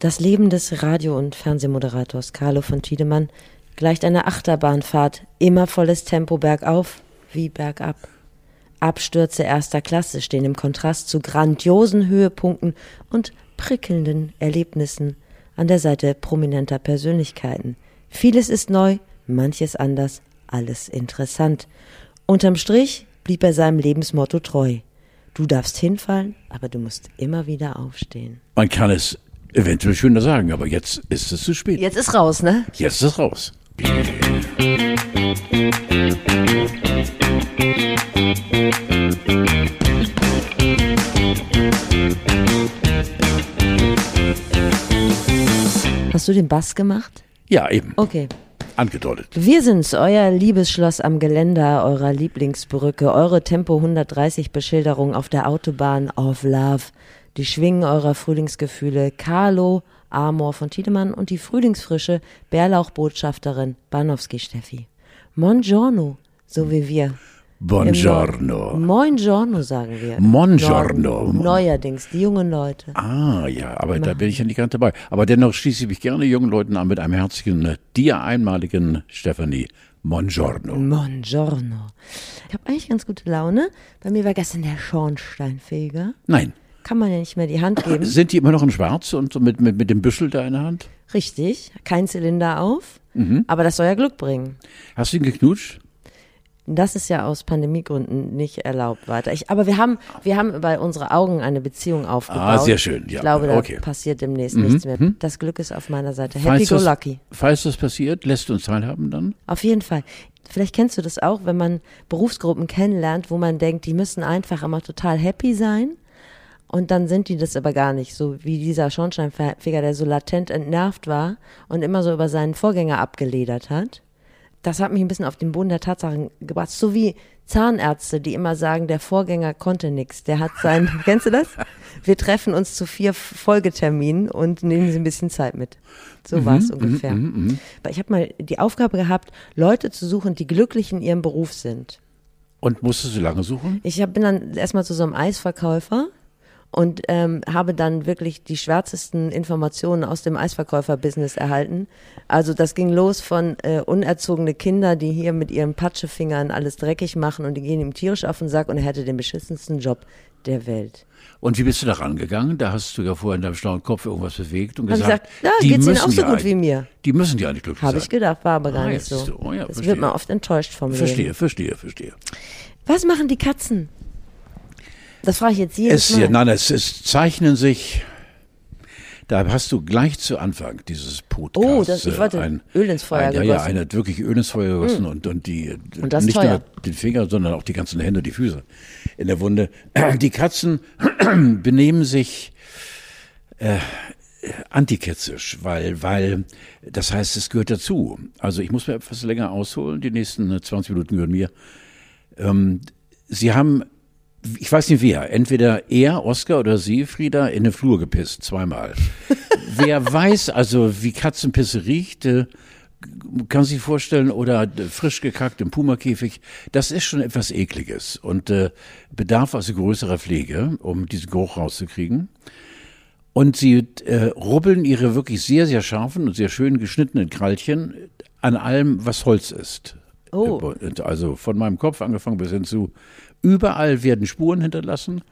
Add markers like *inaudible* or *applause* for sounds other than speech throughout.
Das Leben des Radio- und Fernsehmoderators Carlo von Tiedemann gleicht einer Achterbahnfahrt, immer volles Tempo bergauf wie bergab. Abstürze erster Klasse stehen im Kontrast zu grandiosen Höhepunkten und prickelnden Erlebnissen an der Seite prominenter Persönlichkeiten. Vieles ist neu, manches anders, alles interessant. Unterm Strich blieb er seinem Lebensmotto treu. Du darfst hinfallen, aber du musst immer wieder aufstehen. Man kann es eventuell schöner sagen, aber jetzt ist es zu spät. Jetzt ist raus, ne? Jetzt ist es raus. Hast du den Bass gemacht? Ja, eben. Okay. Angedeutet. Wir sind's, euer Liebesschloss am Geländer eurer Lieblingsbrücke, eure Tempo 130 Beschilderung auf der Autobahn of Love, die Schwingen eurer Frühlingsgefühle, Carlo, Amor von Tiedemann und die frühlingsfrische Bärlauchbotschafterin Banowski Steffi. Buongiorno, so wie wir. Buongiorno. Buongiorno sagen wir. Buongiorno. Neu- Neuerdings, die jungen Leute. Ah, ja, aber da bin ich ja nicht ganz dabei. Aber dennoch schließe ich mich gerne jungen Leuten an mit einem herzlichen, dir einmaligen Stefanie. Buongiorno. Buongiorno. Ich habe eigentlich ganz gute Laune. Bei mir war gestern der Schornsteinfeger. Nein. Kann man ja nicht mehr die Hand geben. Sind die immer noch in Schwarz und so mit, mit, mit dem Büschel da in der Hand? Richtig, kein Zylinder auf. Mhm. Aber das soll ja Glück bringen. Hast du ihn geknutscht? Das ist ja aus Pandemiegründen nicht erlaubt weiter. Ich, aber wir haben, wir haben über unsere Augen eine Beziehung aufgebaut. Ah, sehr schön, ja, Ich glaube, da okay. Mhm, passiert demnächst nichts mehr. Das Glück ist auf meiner Seite. Happy Falls go das, lucky. Falls das passiert, lässt du uns teilhaben dann? Auf jeden Fall. Vielleicht kennst du das auch, wenn man Berufsgruppen kennenlernt, wo man denkt, die müssen einfach immer total happy sein. Und dann sind die das aber gar nicht, so wie dieser Schornsteinfeger, der so latent entnervt war und immer so über seinen Vorgänger abgeledert hat. Das hat mich ein bisschen auf den Boden der Tatsachen gebracht. So wie Zahnärzte, die immer sagen, der Vorgänger konnte nichts. Der hat sein, *laughs* kennst du das? Wir treffen uns zu vier Folgeterminen und nehmen sie ein bisschen Zeit mit. So war es ungefähr. Aber ich habe mal die Aufgabe gehabt, Leute zu suchen, die glücklich in ihrem Beruf sind. Und musstest du lange suchen? Ich hab, bin dann erstmal zu so einem Eisverkäufer und ähm, habe dann wirklich die schwärzesten Informationen aus dem Eisverkäufer-Business erhalten. Also das ging los von äh, unerzogene Kinder, die hier mit ihren Patschefingern alles dreckig machen und die gehen ihm tierisch auf den Sack und er hätte den beschissensten Job der Welt. Und wie bist du da rangegangen? Da hast du ja vorher in deinem schlauen Kopf irgendwas bewegt und Hab gesagt, gesagt, ja, die geht's Ihnen auch so gut wie mir? Die müssen ja nicht glücklich Habe sein. ich gedacht, war aber gar Ah, nicht so. so. Oh ja, das verstehe. wird man oft enttäuscht vom Verstehe, Leben. verstehe, verstehe. Was machen die Katzen? Das frage ich jetzt jedes Es, Mal. nein, es, es zeichnen sich, da hast du gleich zu Anfang dieses Podcasts. Oh, das- ich äh, wollte ein, Öl ins Feuer ein, Ja, ja, eine wirklich Öl ins Feuer gegossen und, und die, Und das nicht teuer. nur den Finger, sondern auch die ganzen Hände, die Füße in der Wunde. *clears throat* Die Katzen *clears throat* benehmen sich äh, antiketzisch, weil, weil, das heißt, es gehört dazu. Also ich muss mir etwas länger ausholen, die nächsten äh, 20 Minuten gehören mir. Ähm, Sie haben, ich weiß nicht wer, entweder er, Oskar oder Sie, Frieda, in den Flur gepisst, zweimal. *laughs* wer weiß also, wie Katzenpisse riecht, äh, kann sich vorstellen, oder äh, frisch gekackt im Pumakäfig, das ist schon etwas Ekliges und äh, bedarf also größerer Pflege, um diesen Geruch rauszukriegen. Und sie äh, rubbeln ihre wirklich sehr, sehr scharfen und sehr schön geschnittenen Krallchen an allem, was Holz ist. Oh. Äh, Also von meinem Kopf angefangen bis hin zu überall werden Spuren hinterlassen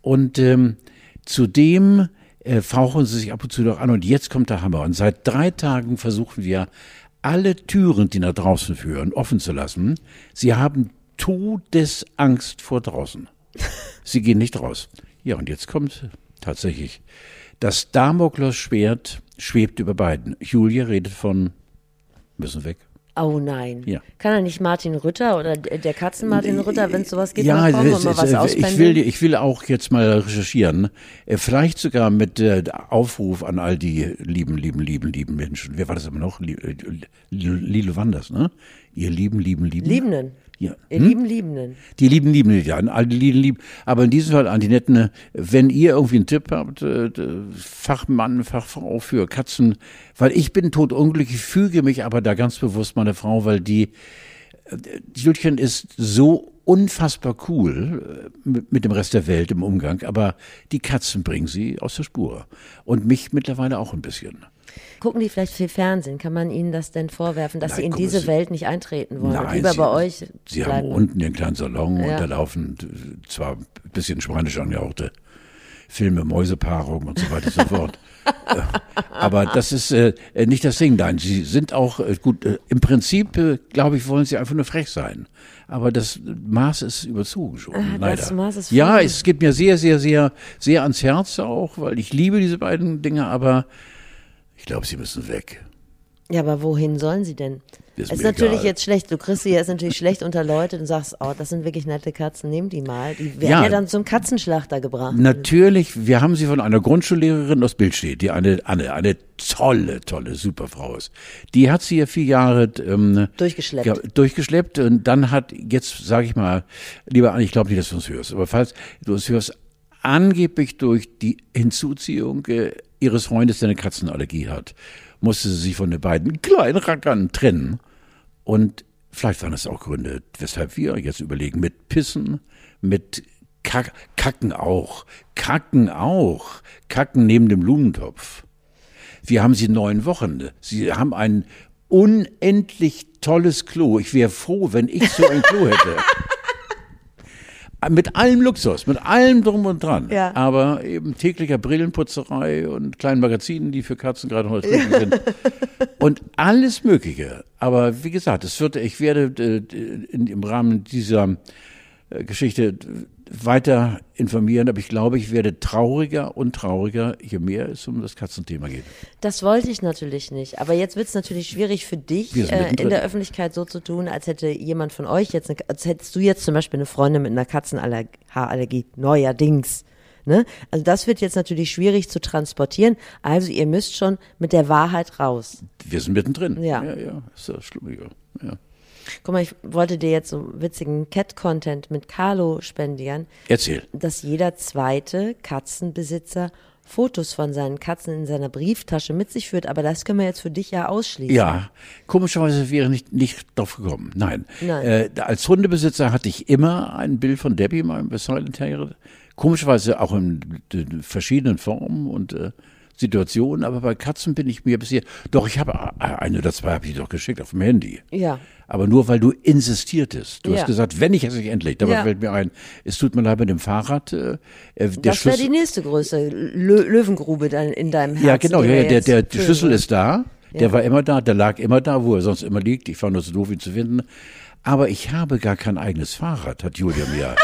und ähm, zudem äh, fauchen sie sich ab und zu noch an und jetzt kommt der Hammer. Und seit drei Tagen versuchen wir alle Türen, die nach draußen führen, offen zu lassen. Sie haben Todesangst vor draußen. *laughs* Sie gehen nicht raus. Ja, und jetzt kommt tatsächlich das Damoklesschwert schwebt über beiden. Julia redet von müssen weg. Oh nein. Ja. Kann er nicht Martin Rütter oder der Katzen Martin Rütter, wenn es sowas geht, ja, kommen und mal ist, was äh, auspendeln? ich will, ich will auch jetzt mal recherchieren. Äh, Vielleicht sogar mit äh, Aufruf an all die lieben, lieben, lieben, lieben Menschen. Wer war das immer noch? Äh, Lilo Wanders, ne? Ihr lieben, lieben, lieben. Liebenden. Ja. Ihr lieben Liebenden. Die lieben, lieben, ja, all die lieben, lieben. Aber in diesem Fall an die Netten, äh, wenn ihr irgendwie einen Tipp habt, äh, Fachmann, Fachfrau für Katzen, weil ich bin totunglücklich, füge mich aber da ganz bewusst meiner Frau, weil die, äh, Julchen ist so unfassbar cool äh, mit, dem Rest der Welt im Umgang, aber die Katzen bringen sie aus der Spur. Und mich mittlerweile auch ein bisschen. Gucken die vielleicht viel Fernsehen? Kann man ihnen das denn vorwerfen, dass Nein, sie in guck, diese sie- Welt nicht eintreten wollen und Nein, lieber sie, bei euch Sie bleiben? haben unten ihren kleinen Salon und Ja. da laufen zwar ein bisschen spanisch angehauchte Filme, Mäusepaarung und so weiter und so fort. *laughs* Äh, Aber das ist äh, äh, nicht das Ding. Nein, sie sind auch äh, gut. Äh, Im Prinzip, äh, glaube ich, wollen sie einfach nur frech sein. Aber das Maß ist überzogen schon. Ah, leider. das Maß ist ja, es geht mir sehr, sehr, sehr, sehr ans Herz auch, weil ich liebe diese beiden Dinge. Aber ich glaube, sie müssen weg. Ja, aber wohin sollen sie denn? Ist Es ist natürlich egal. jetzt schlecht. Du kriegst sie jetzt natürlich schlecht unter Leute und sagst, oh, das sind wirklich nette Katzen, nimm die mal. Die werden Ja. ja, dann zum Katzenschlachter gebracht. Natürlich, wir haben sie von einer Grundschullehrerin aus Bildstedt, die eine, eine, eine tolle, tolle, super Frau ist. Die hat sie ja vier Jahre ähm, Durchgeschleppt. Ja, durchgeschleppt und dann hat, jetzt sage ich mal, lieber Anne, ich glaube nicht, dass du uns hörst, aber falls du uns hörst, angeblich durch die Hinzuziehung äh, ihres Freundes, der eine Katzenallergie hat, musste sie sich von den beiden kleinen Rackern trennen. Und vielleicht waren es auch Gründe, weshalb wir jetzt überlegen, mit Pissen, mit Kack, Kacken auch, Kacken auch, Kacken neben dem Blumentopf. Wir haben sie neun Wochen. Sie haben ein unendlich tolles Klo. Ich wäre froh, wenn ich so ein Klo hätte. *laughs* Mit allem Luxus, mit allem drum und dran. Ja. Aber eben täglicher Brillenputzerei und kleinen Magazinen, die für Katzen gerade noch erträglich sind. Und alles Mögliche. Aber wie gesagt, es wird, ich werde äh, in, im Rahmen dieser äh, Geschichte weiter informieren, aber ich glaube, ich werde trauriger und trauriger, je mehr es um das Katzenthema geht. Das wollte ich natürlich nicht. Aber jetzt wird es natürlich schwierig für dich, äh, in der Öffentlichkeit so zu tun, als hätte jemand von euch jetzt, eine, als hättest du jetzt zum Beispiel eine Freundin mit einer Katzenhaarallergie, neuerdings. Ne? Also das wird jetzt natürlich schwierig zu transportieren. Also ihr müsst schon mit der Wahrheit raus. Wir sind mittendrin. Ja. Ja, ja, ist das schlimmiger. Ja. Guck mal, ich wollte dir jetzt so witzigen Cat-Content mit Carlo spendieren, Erzähl. dass jeder zweite Katzenbesitzer Fotos von seinen Katzen in seiner Brieftasche mit sich führt. Aber das können wir jetzt für dich ja ausschließen. Ja, komischerweise wäre nicht nicht drauf gekommen. Nein. Nein. Äh, als Hundebesitzer hatte ich immer ein Bild von Debbie, meinem Silent Terrier. Komischerweise auch in, in verschiedenen Formen und äh, Situationen, aber bei Katzen bin ich mir bisher. Doch, ich habe äh, eine oder zwei habe ich doch geschickt auf dem Handy. Ja. Aber nur weil du insistiertest. Du Ja. hast gesagt, wenn ich es nicht endlich. Dabei Ja. fällt mir ein, es tut mir leid mit dem Fahrrad. Äh, äh, der Das wäre die nächste Größe Lö Löwengrube dann in deinem Herzen. ja, genau, ja, wir ja, der, der, füllen Schlüssel ist da, der war immer da, der lag immer da, wo er sonst immer liegt. Ich war nur so doof, ihn zu finden. Aber ich habe gar kein eigenes Fahrrad, hat Julia mir.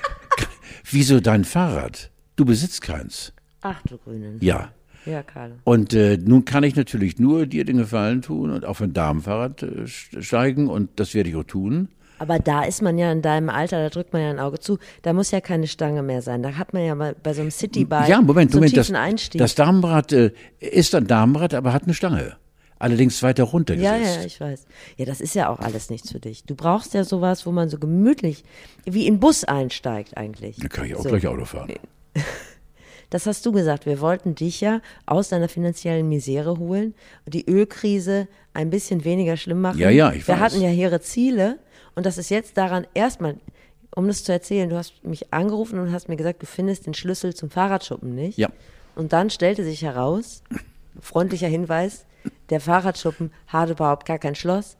*laughs* Wieso dein Fahrrad? Du besitzt keins. Ach du Grünen. Ja. Ja, Carlo. Und äh, nun kann ich natürlich nur dir den Gefallen tun und auf ein Damenfahrrad äh, steigen und das werde ich auch tun. Aber da ist man ja in deinem Alter, da drückt man ja ein Auge zu. Da muss ja keine Stange mehr sein. Da hat man ja mal bei so einem Citybike Ja, Moment, so einen Moment. Das, tiefen Einstieg. das Damenrad äh, ist ein Damenrad, aber hat eine Stange. Allerdings weiter runter ja, ja, ich weiß. Ja, das ist ja auch alles nichts für dich. Du brauchst ja sowas, wo man so gemütlich wie in Bus einsteigt eigentlich. Dann kann ich auch so. gleich Auto fahren. *laughs* Das hast du gesagt. Wir wollten dich ja aus deiner finanziellen Misere holen und die Ölkrise ein bisschen weniger schlimm machen. Ja, ja, ich Wir weiß. hatten ja hehre Ziele und das ist jetzt daran erstmal, um das zu erzählen, du hast mich angerufen und hast mir gesagt, du findest den Schlüssel zum Fahrradschuppen nicht. Ja. Und dann stellte sich heraus, freundlicher Hinweis, der Fahrradschuppen hat überhaupt gar kein Schloss.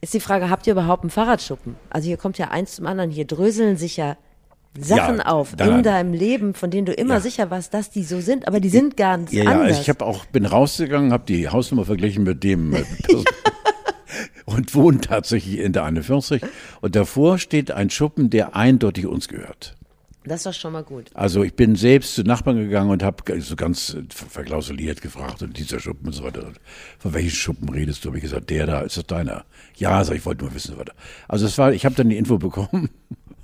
Ist die Frage, habt ihr überhaupt einen Fahrradschuppen? Also hier kommt ja eins zum anderen, hier dröseln sich ja Sachen Ja, auf in deinem Leben, von denen du immer Ja. sicher warst, dass die so sind, aber die sind ganz Ja, ja, anders. also ich habe auch bin rausgegangen, habe die Hausnummer verglichen mit dem äh, *laughs* *laughs* und wohne tatsächlich in der 41 und davor steht ein Schuppen, der eindeutig uns gehört. das doch schon mal gut. Also ich bin selbst zu Nachbarn gegangen und habe so ganz verklausuliert gefragt und dieser Schuppen und so weiter. Von welchen Schuppen redest du? Habe ich gesagt, der da, ist das deiner? Ja, sag ich, wollte nur wissen, was da. Also es war, ich habe dann die Info bekommen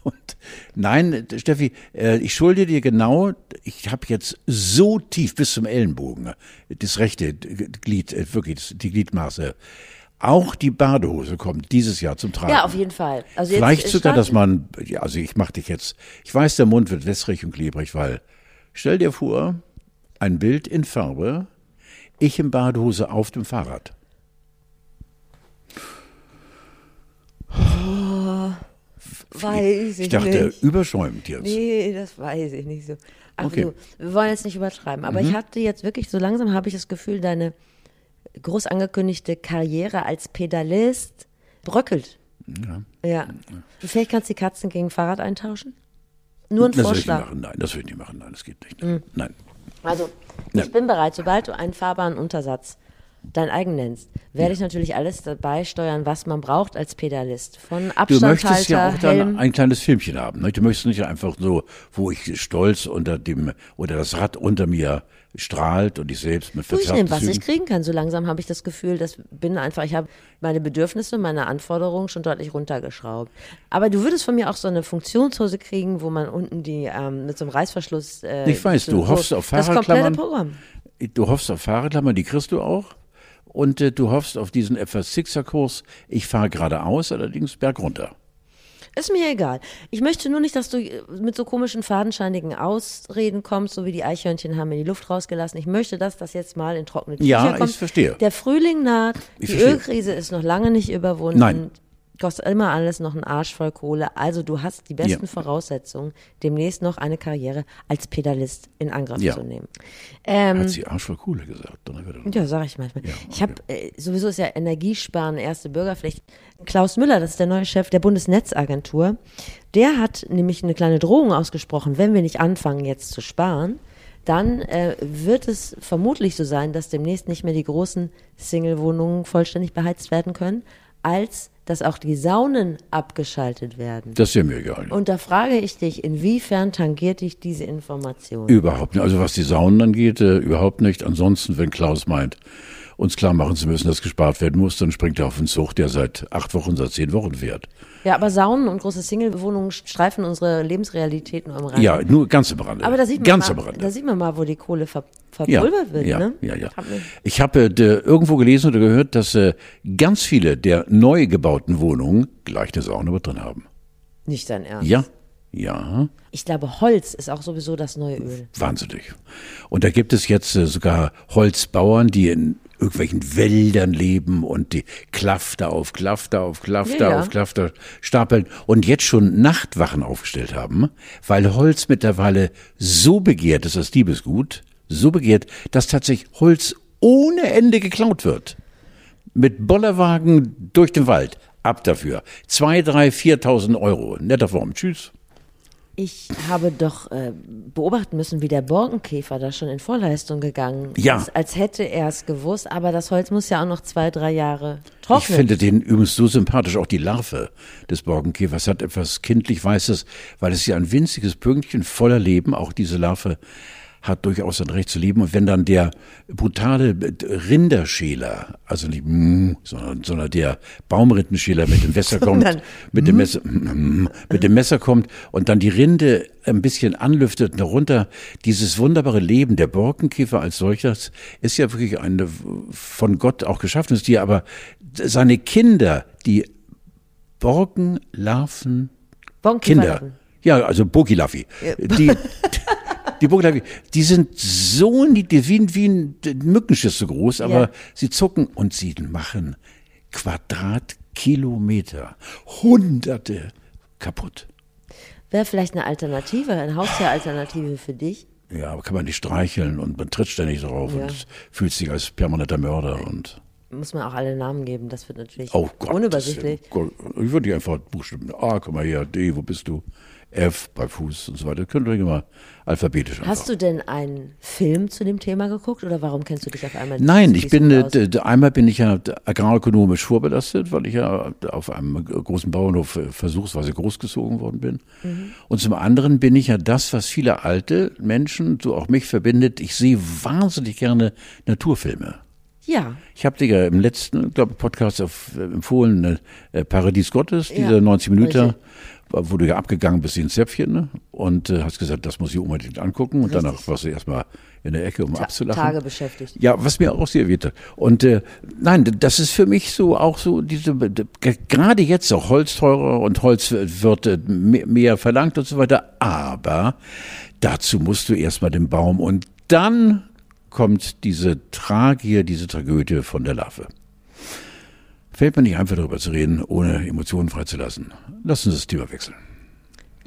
und nein, Steffi, äh, ich schulde dir genau, ich habe jetzt so tief bis zum Ellenbogen, äh, das rechte Glied, äh, wirklich die Gliedmaße. Auch die Badehose kommt dieses Jahr zum Tragen. Ja, auf jeden Fall. Also Vielleicht sogar, dass man, ja, also ich mach dich jetzt, ich weiß, der Mund wird wässrig und klebrig, weil, stell dir vor, ein Bild in Farbe, ich in Badehose auf dem Fahrrad. Weiß ich, ich dachte, nicht. überschäumt jetzt. Nee, das weiß ich nicht so. Ach Okay. du, wir wollen jetzt nicht übertreiben, aber ich hatte jetzt wirklich, so langsam habe ich das Gefühl, deine groß angekündigte Karriere als Pedalist bröckelt. Ja. Ja. Vielleicht kannst du die Katzen gegen Fahrrad eintauschen? Nur ein Das will ich nicht Vorschlag. machen. Nein, das will ich nicht machen. Nein, das geht nicht. Nein. Also, Ja. ich bin bereit, sobald du einen fahrbaren Untersatz dein eigen nennst, werde ich natürlich alles dabei steuern, was man braucht als Pedalist. Von Du Abstandhalter, möchtest ja auch dann Helm. ein kleines Filmchen haben. Ne? Du möchtest nicht einfach so, wo ich stolz unter dem, oder das Rad unter mir strahlt und ich selbst mit Du, ich nehme, was ich kriegen kann. So langsam habe ich das Gefühl, dass bin einfach, ich habe meine Bedürfnisse, meine Anforderungen schon deutlich runtergeschraubt. Aber du würdest von mir auch so eine Funktionshose kriegen, wo man unten die ähm, mit so einem Reißverschluss. Äh, Ich weiß, so, du hoffst auf Das komplette Fahrradklammern. Programm. Du hoffst auf Fahrradklammern, die kriegst du auch. Und äh, du hoffst auf diesen etwas Sixer-Kurs. Ich fahre geradeaus, allerdings bergunter. Ist mir egal. Ich möchte nur nicht, dass du äh, mit so komischen, fadenscheinigen Ausreden kommst, so wie die Eichhörnchen haben in die Luft rausgelassen. Ich möchte, dass das jetzt mal in trockene Tücher Ja, kommt. ich verstehe. Der Frühling naht, Ich die verstehe. Ölkrise ist noch lange nicht überwunden. Nein. Kostet immer alles noch einen Arsch voll Kohle. Also du hast die besten Ja. Voraussetzungen, demnächst noch eine Karriere als Pedalist in Angriff Ja. zu nehmen. Ähm, Hat sie Arsch voll Kohle gesagt. Ja, sag ich manchmal. Ja, Ich habe äh, sowieso ist ja Energiesparen erste Bürgerpflicht. Klaus Müller, das ist der neue Chef der Bundesnetzagentur, der hat nämlich eine kleine Drohung ausgesprochen, wenn wir nicht anfangen jetzt zu sparen, dann äh, wird es vermutlich so sein, dass demnächst nicht mehr die großen Single-Wohnungen vollständig beheizt werden können, als dass auch die Saunen abgeschaltet werden. Das ist ja mir egal. Und da frage ich dich, inwiefern tangiert dich diese Information? Überhaupt nicht. Also was die Saunen angeht, äh, überhaupt nicht. Ansonsten, wenn Klaus meint, uns klar machen zu müssen, dass gespart werden muss, dann springt er auf den Zug, der seit acht Wochen, seit zehn Wochen fährt. Ja, aber Saunen und große Single-Wohnungen streifen unsere Lebensrealität nur am Rand. Ja, nur ganz am Rande. Aber da sieht man, ganz mal, Rande. da sieht man mal, wo die Kohle ver ja, verpulvert wird. ja, ne? ja, ja. Ich habe äh, irgendwo gelesen oder gehört, dass äh, ganz viele der neu gebauten Wohnungen gleich eine Sauna mit drin haben. Nicht dein Ernst. Ja, ja, Ich glaube, Holz ist auch sowieso das neue Öl. wahnsinnig. Und da gibt es jetzt äh, sogar Holzbauern, die in irgendwelchen Wäldern leben und die Klafter auf Klafter auf Klafter Ja, auf Klafter stapeln und jetzt schon Nachtwachen aufgestellt haben, weil Holz mittlerweile so begehrt ist, das Diebesgut, so begehrt, dass tatsächlich Holz ohne Ende geklaut wird. Mit Bollerwagen durch den Wald. Ab dafür. Zwei, drei, viertausend Euro. Netter Form. Tschüss. Ich habe doch äh, beobachten müssen, wie der Borkenkäfer da schon in Vorleistung gegangen Ja. ist, als hätte er es gewusst. Aber das Holz muss ja auch noch zwei, drei Jahre Ich trocknen. finde den übrigens so sympathisch. Auch die Larve des Borkenkäfers hat etwas kindlich Weißes, weil es ja ein winziges Pünktchen voller Leben, auch diese Larve hat durchaus ein Recht zu leben. Und wenn dann der brutale Rinderschäler, also nicht mm, sondern, sondern der Baumrindenschäler mit dem Messer *laughs* kommt, Sondern mit dem Messer, mm, mit dem Messer kommt und dann die Rinde ein bisschen anlüftet und darunter dieses wunderbare Leben der Borkenkäfer als solches ist ja wirklich ein von Gott auch geschaffenes Tier, aber seine Kinder, die Borkenlarven, Kinder, ja, also Bokilaffi, die, *laughs* die Bokilaffi, die sind so niedlich, wie, wie ein Mückenschiss so groß, aber Ja. sie zucken und sie machen Quadratkilometer, Hunderte kaputt. Wäre vielleicht eine Alternative, eine Haustieralternative für dich. Ja, aber kann man nicht streicheln und man tritt ständig drauf Ja. und fühlt sich als permanenter Mörder und Muss man auch alle Namen geben, das wird natürlich oh Gott. unübersichtlich. das- Ich würde die einfach Buchstaben A, komm mal her, D, wo bist du? F bei Fuß und so weiter. Könnt ihr immer alphabetisch einfach. Hast du denn einen Film zu dem Thema geguckt oder warum kennst du dich auf einmal Nein, ich bin, äh, aus? einmal bin ich ja agrarökonomisch vorbelastet, weil ich ja auf einem großen Bauernhof äh, versuchsweise großgezogen worden bin. Mhm. Und zum anderen bin ich ja das, was viele alte Menschen, so auch mich verbindet. Ich sehe wahnsinnig gerne Naturfilme. Ja, Ich habe dir ja im letzten, glaube Podcast auf, empfohlen, äh, Paradies Gottes, Ja, dieser 90 Minuten. Wo du ja abgegangen bist wie ein Zäpfchen ne? und äh, hast gesagt, das muss ich unbedingt angucken und Richtig. danach warst du erstmal in der Ecke, um Ta abzulachen. Tage beschäftigt. Ja, was mir auch sehr wehtat. Und äh, nein, das ist für mich so auch so diese gerade jetzt auch Holz teurer und Holz wird äh, mehr, verlangt und so weiter. Aber dazu musst du erstmal den Baum und dann kommt diese Tragie, diese Tragödie von der Larve. Fällt mir nicht einfach darüber zu reden, ohne Emotionen freizulassen. Lass uns das Thema wechseln.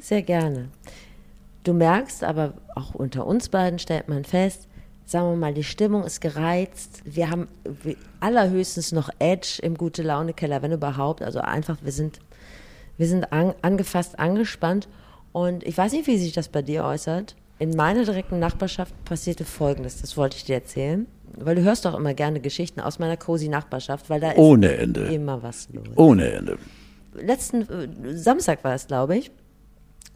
Sehr gerne. Du merkst aber, auch unter uns beiden stellt man fest, sagen wir mal, die Stimmung ist gereizt. Wir haben allerhöchstens noch Edge im Gute-Laune-Keller, wenn überhaupt. Also einfach, wir sind, wir sind an, angefasst, angespannt. Und ich weiß nicht, wie sich das bei dir äußert. In meiner direkten Nachbarschaft passierte Folgendes, das wollte ich dir erzählen. Weil du hörst doch immer gerne Geschichten aus meiner cozy Nachbarschaft, weil da ist Ohne Ende. immer was los. Ohne Ende. Letzten äh, Samstag war es, glaube ich,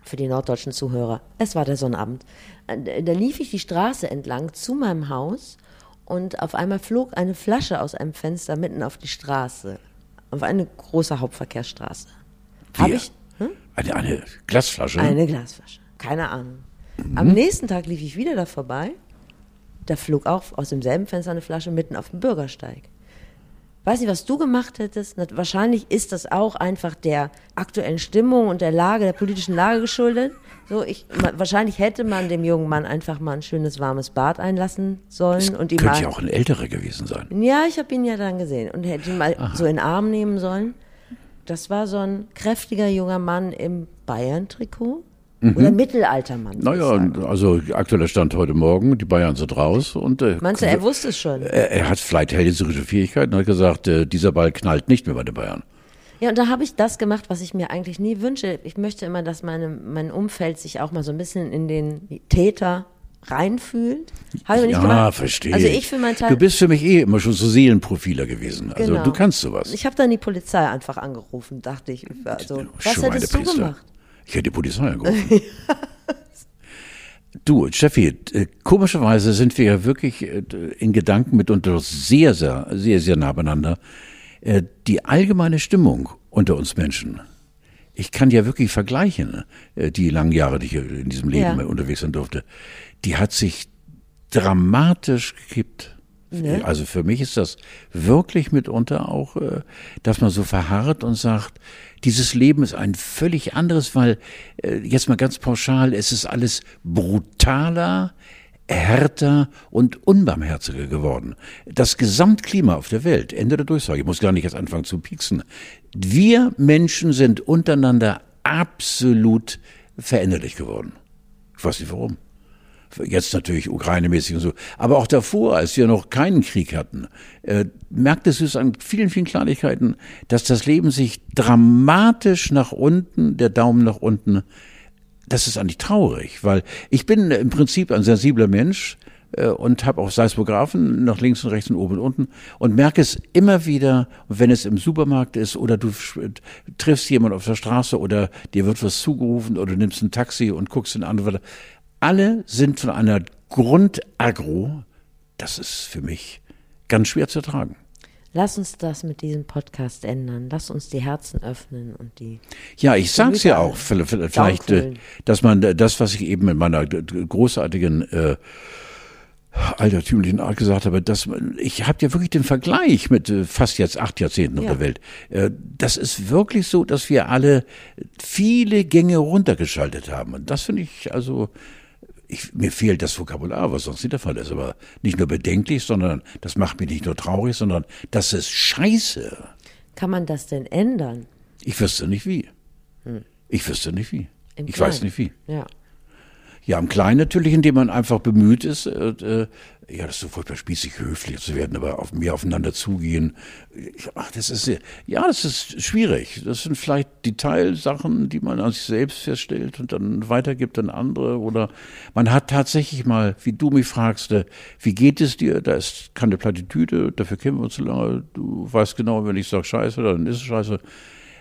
für die norddeutschen Zuhörer. Es war der Sonnabend. Äh, Da lief ich die Straße entlang zu meinem Haus und auf einmal flog eine Flasche aus einem Fenster mitten auf die Straße. Auf eine große Hauptverkehrsstraße. Habe ich hm? Eine, eine Glasflasche. eine Glasflasche. Keine Ahnung. Am nächsten Tag lief ich wieder da vorbei. Da flog auch aus demselben Fenster eine Flasche mitten auf dem Bürgersteig. Weiß nicht, was du gemacht hättest. Wahrscheinlich ist das auch einfach der aktuellen Stimmung und der Lage, der politischen Lage geschuldet. So, ich, wahrscheinlich hätte man dem jungen Mann einfach mal ein schönes warmes Bad einlassen sollen und ihm Könnte mal. ja auch ein älterer gewesen sein. Ja, ich habe ihn ja dann gesehen und hätte ihn mal so in den Arm nehmen sollen. Das war so ein kräftiger junger Mann im Bayern-Trikot. Oder Mittelaltermann. Naja, also aktueller Stand heute Morgen, die Bayern sind raus und äh, Meinst du, er wusste es schon? er, er hat vielleicht hellseherische Fähigkeiten und hat gesagt, äh, dieser Ball knallt nicht mehr bei den Bayern. Ja, und da habe ich das gemacht, was ich mir eigentlich nie wünsche. Ich möchte immer, dass meine, mein Umfeld sich auch mal so ein bisschen in den Täter reinfühlt. Habe ich nicht Ja, gemacht. verstehe. Also ich für meinen Teil. Du bist für mich eh immer schon so Seelenprofiler gewesen. Also Genau. du kannst sowas. Ich habe dann die Polizei einfach angerufen, dachte ich. Also, was hättest du gemacht? Ich hätte die Polizei angerufen. *laughs* du, Steffi, äh, komischerweise sind wir ja wirklich äh, in Gedanken mitunter sehr, sehr, sehr, sehr nah beieinander. Äh, Die allgemeine Stimmung unter uns Menschen, ich kann ja wirklich vergleichen, die langen Jahre, die ich in diesem Leben Ja. unterwegs sein durfte, die hat sich dramatisch gekippt. Ne? Also für mich ist das wirklich mitunter auch, äh, dass man so verharrt und sagt, dieses Leben ist ein völlig anderes, weil äh, jetzt mal ganz pauschal, es ist alles brutaler, härter und unbarmherziger geworden. Das Gesamtklima auf der Welt, Ende der Durchsage, ich muss gar nicht jetzt anfangen zu pieksen. Wir Menschen sind untereinander absolut veränderlich geworden. Ich weiß nicht warum jetzt natürlich Ukraine-mäßig und so, aber auch davor, als wir noch keinen Krieg hatten, äh, merktest du es an vielen, vielen Kleinigkeiten, dass das Leben sich dramatisch nach unten, der Daumen nach unten, das ist eigentlich traurig, weil ich bin im Prinzip ein sensibler Mensch äh, und habe auch Seismographen nach links und rechts und oben und unten und merke es immer wieder, wenn es im Supermarkt ist oder du triffst jemanden auf der Straße oder dir wird was zugerufen oder du nimmst ein Taxi und guckst in andere. Alle sind von einer Grundagro, das ist für mich ganz schwer zu tragen. Lass uns das mit diesem Podcast ändern. Lass uns die Herzen öffnen und die. Ja, ich sag's ja auch, vielleicht, vielleicht äh, dass man äh, das, was ich eben in meiner großartigen äh, altertümlichen Art gesagt habe, dass man, ich habe ja wirklich den Vergleich mit äh, fast jetzt acht Jahrzehnten auf Ja. der Welt. Das ist wirklich so, dass wir alle viele Gänge runtergeschaltet haben. Und das finde ich also, ich, mir fehlt das Vokabular, was sonst nicht der Fall ist. Aber nicht nur bedenklich, sondern das macht mich nicht nur traurig, sondern das ist scheiße. Kann man das denn ändern? Ich wüsste nicht wie. Ich wüsste nicht wie. Hm. Im ich weiß Kleinen. nicht wie. Ja. Ja, im Kleinen natürlich, indem man einfach bemüht ist, äh, äh, ja, das ist so furchtbar spießig, höflich zu werden, aber auf mehr aufeinander zugehen. Ach, das ist, ja, das ist schwierig. Das sind vielleicht Detailsachen, die man an sich selbst feststellt und dann weitergibt an andere. Oder man hat tatsächlich mal, wie du mich fragst, äh, wie geht es dir? Da ist keine Plattitüde, dafür kennen wir uns so lange. Du weißt genau, wenn ich sage Scheiße, dann ist es Scheiße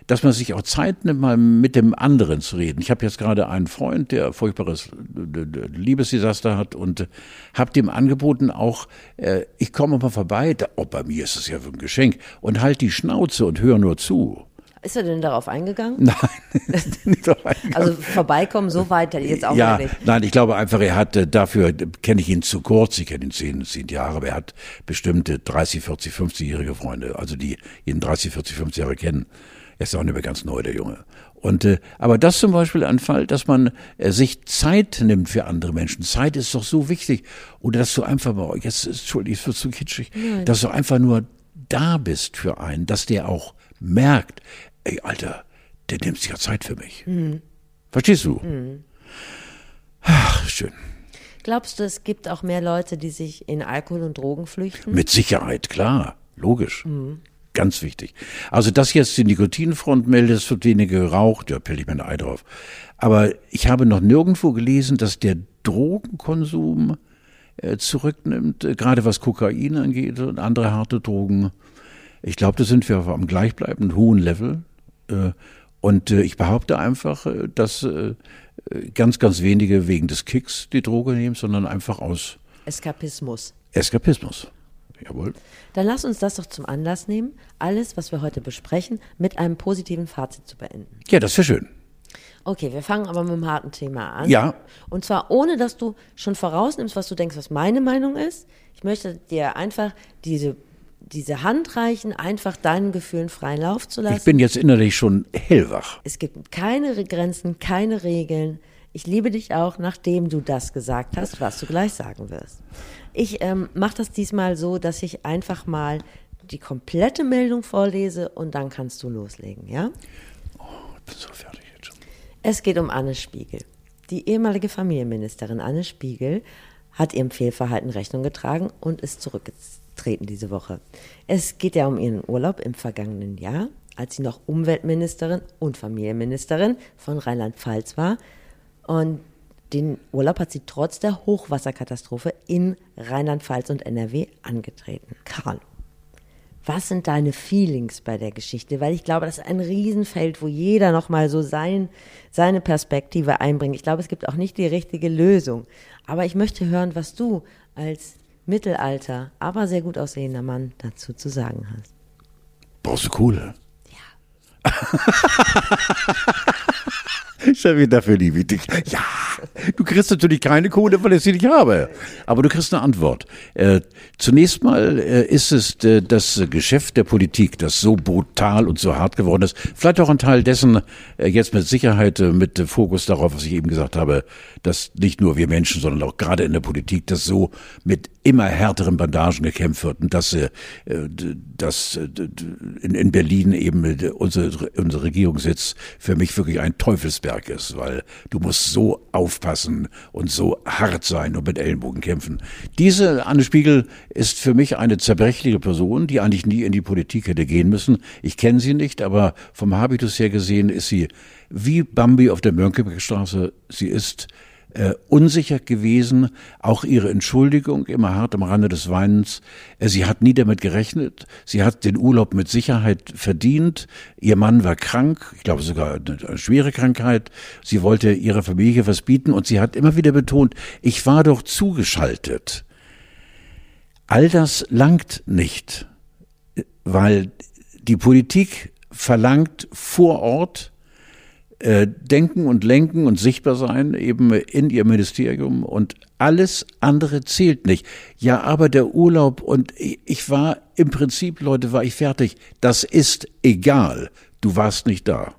dass man sich auch Zeit nimmt, mal mit dem anderen zu reden. Ich habe jetzt gerade einen Freund, der furchtbares äh, äh, Liebesdesaster hat und habe dem angeboten auch, äh, ich komme mal vorbei, da, oh, bei mir ist es ja ein Geschenk, und halt die Schnauze und hör nur zu. Ist er denn darauf eingegangen? *laughs* Nein, *laughs* nicht so *laughs* eingegangen. Also vorbeikommen, so weit jetzt auch ja, nicht. nein, ich glaube einfach, er hat äh, dafür, kenne ich ihn zu kurz, ich kenne ihn zehn, zehn Jahre, aber er hat bestimmte 30, 40, 50-jährige Freunde, also die ihn 30, 40, 50 Jahre kennen. Er ist auch nicht mehr ganz neu, der Junge. Und äh, aber das zum Beispiel ein Fall, dass man äh, sich Zeit nimmt für andere Menschen. Zeit ist doch so wichtig. Oder dass du einfach mal, jetzt ist- Entschuldigung, es wird zu kitschig, dass du einfach nur da bist für einen, dass der auch merkt, ey, Alter, der nimmt sich ja Zeit für mich. Mhm. Verstehst du? Mhm. Ach, schön. Glaubst du, es gibt auch mehr Leute, die sich in Alkohol und Drogen flüchten? Mit Sicherheit, klar. Logisch. Mhm. Ganz wichtig. Also, dass jetzt die Nikotinfront meldet, es wird weniger geraucht, ja, pelle ich mir ein Ei drauf. Aber ich habe noch nirgendwo gelesen, dass der Drogenkonsum äh, zurücknimmt, äh, gerade was Kokain angeht und andere harte Drogen. Ich glaube, da sind wir auf einem gleichbleibenden hohen Level. Äh, und ich behaupte einfach, dass ganz, ganz wenige wegen des Kicks die Droge nehmen, sondern einfach aus Eskapismus. Eskapismus. Jawohl. Dann lass uns das doch zum Anlass nehmen, alles, was wir heute besprechen, mit einem positiven Fazit zu beenden. Ja, das wäre schön. Okay, wir fangen aber mit einem harten Thema an. Ja. Und zwar ohne, dass du schon vorausnimmst, was du denkst, was meine Meinung ist. Ich möchte dir einfach diese, diese Hand reichen, einfach deinen Gefühlen freien Lauf zu lassen. Ich bin jetzt innerlich schon hellwach. Es gibt keine Grenzen, keine Regeln. Ich liebe dich auch, nachdem du das gesagt hast, was du gleich sagen wirst. Ich ähm, mache das diesmal so, dass ich einfach mal die komplette Meldung vorlese und dann kannst du loslegen, ja? Oh, ich bin so fertig jetzt schon. Es geht um Anne Spiegel. Die ehemalige Familienministerin Anne Spiegel hat ihrem Fehlverhalten Rechnung getragen und ist zurückgetreten diese Woche. Es geht ja um ihren Urlaub im vergangenen Jahr, als sie noch Umweltministerin und Familienministerin von Rheinland-Pfalz war. Und den Urlaub hat sie trotz der Hochwasserkatastrophe in Rheinland-Pfalz und NRW angetreten. Carlo, was sind deine Feelings bei der Geschichte? Weil ich glaube, das ist ein Riesenfeld, wo jeder nochmal so sein, seine Perspektive einbringt. Ich glaube, es gibt auch nicht die richtige Lösung. Aber ich möchte hören, was du als Mittelalter, aber sehr gut aussehender Mann dazu zu sagen hast. Brauchst du Kohle? Ja. *laughs* Steffi, dafür liebe ich dich. Ja, du kriegst natürlich keine Kohle, weil ich sie nicht habe. Aber du kriegst eine Antwort. Äh, zunächst mal äh, ist es äh, das Geschäft der Politik, das so brutal und so hart geworden ist. Vielleicht auch ein Teil dessen, äh, jetzt mit Sicherheit äh, mit Fokus darauf, was ich eben gesagt habe, dass nicht nur wir Menschen, sondern auch gerade in der Politik, das so mit immer härteren Bandagen gekämpft wird und dass, äh, dass in, in Berlin eben unsere, unsere Regierungssitz für mich wirklich ein Teufelsberg ist, weil du musst so aufpassen und so hart sein und mit Ellenbogen kämpfen. Diese Anne Spiegel ist für mich eine zerbrechliche Person, die eigentlich nie in die Politik hätte gehen müssen. Ich kenne sie nicht, aber vom Habitus her gesehen ist sie wie Bambi auf der Mönckebergstraße. Sie ist äh, unsicher gewesen, auch ihre Entschuldigung immer hart am Rande des Weinens. Äh, sie hat nie damit gerechnet. Sie hat den Urlaub mit Sicherheit verdient. Ihr Mann war krank, ich glaube sogar eine schwere Krankheit. Sie wollte ihrer Familie was bieten und sie hat immer wieder betont, ich war doch zugeschaltet. All das langt nicht, weil die Politik verlangt vor Ort äh, denken und lenken und sichtbar sein eben in ihr Ministerium und alles andere zählt nicht. Ja, aber der Urlaub und ich war im Prinzip, Leute, war ich fertig. Das ist egal. Du warst nicht da.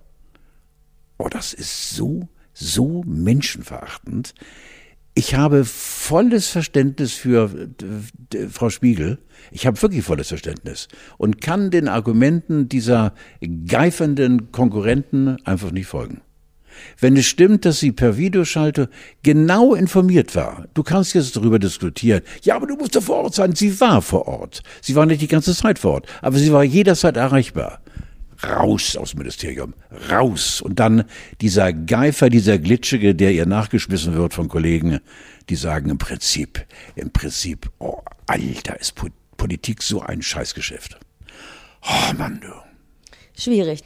Oh, das ist so, so menschenverachtend. Ich habe volles Verständnis für äh, Frau Spiegel. Ich habe wirklich volles Verständnis und kann den Argumenten dieser geifernden Konkurrenten einfach nicht folgen. Wenn es stimmt, dass sie per Videoschalte genau informiert war, du kannst jetzt darüber diskutieren, ja, aber du musst doch vor Ort sein. Sie war vor Ort. Sie war nicht die ganze Zeit vor Ort, aber sie war jederzeit erreichbar raus aus dem Ministerium, raus. Und dann dieser Geifer, dieser Glitschige, der ihr nachgeschmissen wird von Kollegen, die sagen im Prinzip, im Prinzip, oh, Alter, ist Politik so ein Scheißgeschäft. Oh Mann, du. Schwierig.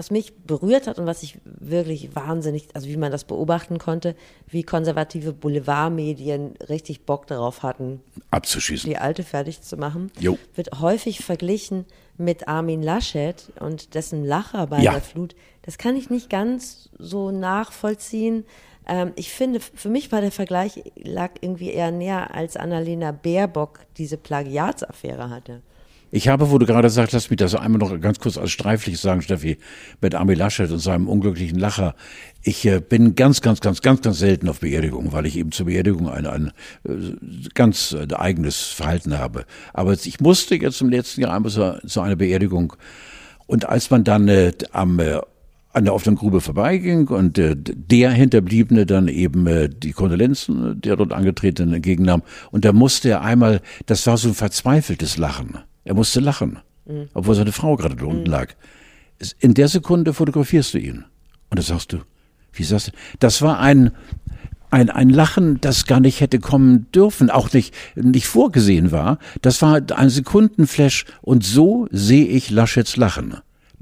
Was mich berührt hat und was ich wirklich wahnsinnig, also wie man das beobachten konnte, wie konservative Boulevardmedien richtig Bock darauf hatten, abzuschießen, die alte fertig zu machen, jo. wird häufig verglichen mit Armin Laschet und dessen Lacher bei ja. der Flut, das kann ich nicht ganz so nachvollziehen. Ähm, ich finde, für mich war der Vergleich lag irgendwie eher näher, als Annalena Baerbock diese Plagiatsaffäre hatte. Ich habe, wo du gerade sagst, lass mich das einmal noch ganz kurz als streiflich sagen, Steffi, mit Armin Laschet und seinem unglücklichen Lacher. Ich äh, bin ganz, ganz, ganz, ganz, ganz selten auf Beerdigung, weil ich eben zur Beerdigung ein, ein äh, ganz äh, eigenes Verhalten habe. Aber ich musste jetzt im letzten Jahr einmal zu, zu einer Beerdigung und als man dann äh, am äh, an der offenen Grube vorbeiging und äh, der Hinterbliebene dann eben äh, die Kondolenzen der dort Angetretenen entgegennahm. Und da musste er einmal, das war so ein verzweifeltes Lachen. Er musste lachen, mhm. obwohl seine Frau gerade da unten mhm. lag. In der Sekunde fotografierst du ihn. Und da sagst du, wie sagst du? Das war ein, ein, ein Lachen, das gar nicht hätte kommen dürfen, auch nicht, nicht vorgesehen war. Das war ein Sekundenflash und so sehe ich Laschets Lachen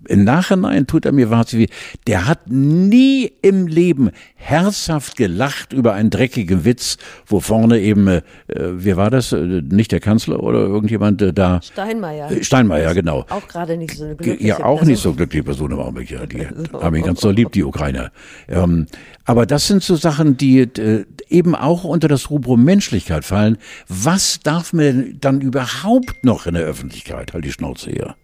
im Nachhinein tut er mir wahnsinnig weh. Der hat nie im Leben herzhaft gelacht über einen dreckigen Witz, wo vorne eben, äh, wie war das, äh, nicht der Kanzler oder irgendjemand äh, da? Steinmeier. Äh, Steinmeier, genau. Auch gerade nicht so eine glückliche Ja, auch Person. nicht so glückliche Person im Augenblick. Ja, die so. *laughs* haben ihn ganz so lieb, die Ukrainer. Ähm, aber das sind so Sachen, die äh, eben auch unter das Rubrum Menschlichkeit fallen. Was darf man dann überhaupt noch in der Öffentlichkeit? Halt die Schnauze her.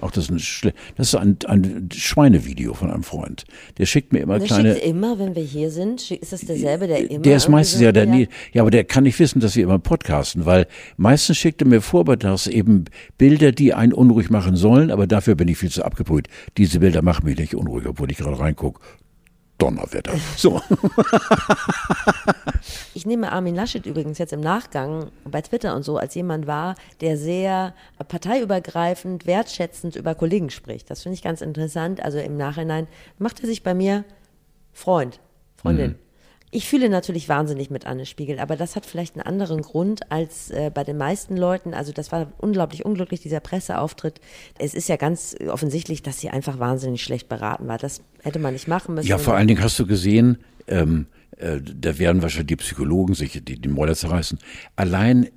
Auch das ist ein, das ist ein, ein Schweinevideo von einem Freund. Der schickt mir immer der kleine. Schickt immer, wenn wir hier sind, ist das derselbe, der immer. Der ist meistens ja der nie, ja, aber der kann nicht wissen, dass wir immer podcasten, weil meistens schickt er mir vormittags eben Bilder, die einen unruhig machen sollen, aber dafür bin ich viel zu abgebrüht. Diese Bilder machen mich nicht unruhig, obwohl ich gerade reingucke. Donnerwetter. So. *laughs* ich nehme Armin Laschet übrigens jetzt im Nachgang bei Twitter und so als jemand wahr, der sehr parteiübergreifend, wertschätzend über Kollegen spricht. Das finde ich ganz interessant. Also im Nachhinein macht er sich bei mir Freund, Freundin. Mhm. Ich fühle natürlich wahnsinnig mit Anne Spiegel, aber das hat vielleicht einen anderen Grund als äh, bei den meisten Leuten. Also das war unglaublich unglücklich, dieser Presseauftritt. Es ist ja ganz offensichtlich, dass sie einfach wahnsinnig schlecht beraten war. Das hätte man nicht machen müssen. Ja, vor allen Dingen hast du gesehen, ähm, äh, da werden wahrscheinlich die Psychologen sich die, die Mäuler zerreißen. Allein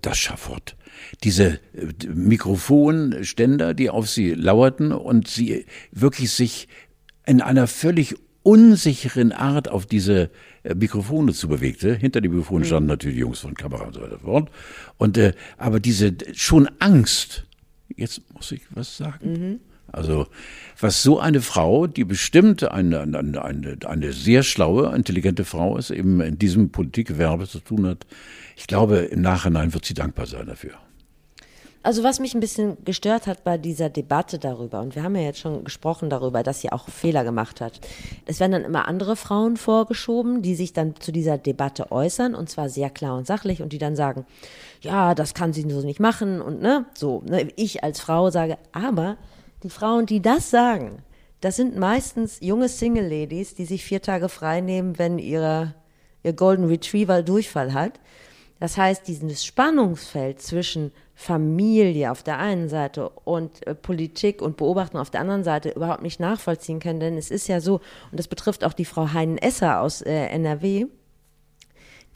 das Schafott diese äh, Mikrofonständer, die auf sie lauerten und sie wirklich sich in einer völlig unsicheren Art auf diese äh, Mikrofone zu bewegte. Hinter den Mikrofonen standen mhm. natürlich die Jungs von Kamera und so weiter fort. Und äh, aber diese schon Angst. Jetzt muss ich was sagen. Mhm. Also was so eine Frau, die bestimmt eine, eine, eine, eine sehr schlaue, intelligente Frau ist, eben in diesem Politikgewerbe zu tun hat, ich glaube, im Nachhinein wird sie dankbar sein dafür. Also was mich ein bisschen gestört hat bei dieser Debatte darüber, und wir haben ja jetzt schon gesprochen darüber, dass sie auch Fehler gemacht hat. Es werden dann immer andere Frauen vorgeschoben, die sich dann zu dieser Debatte äußern, und zwar sehr klar und sachlich, und die dann sagen, ja, das kann sie so nicht machen, und ne, so, ne, ich als Frau sage, aber die Frauen, die das sagen, das sind meistens junge Single-Ladies, die sich vier Tage frei nehmen, wenn ihre, ihr Golden Retriever Durchfall hat. Das heißt, dieses Spannungsfeld zwischen Familie auf der einen Seite und äh, Politik und Beobachten auf der anderen Seite überhaupt nicht nachvollziehen können. Denn es ist ja so, und das betrifft auch die Frau Heinen-Esser aus äh, NRW,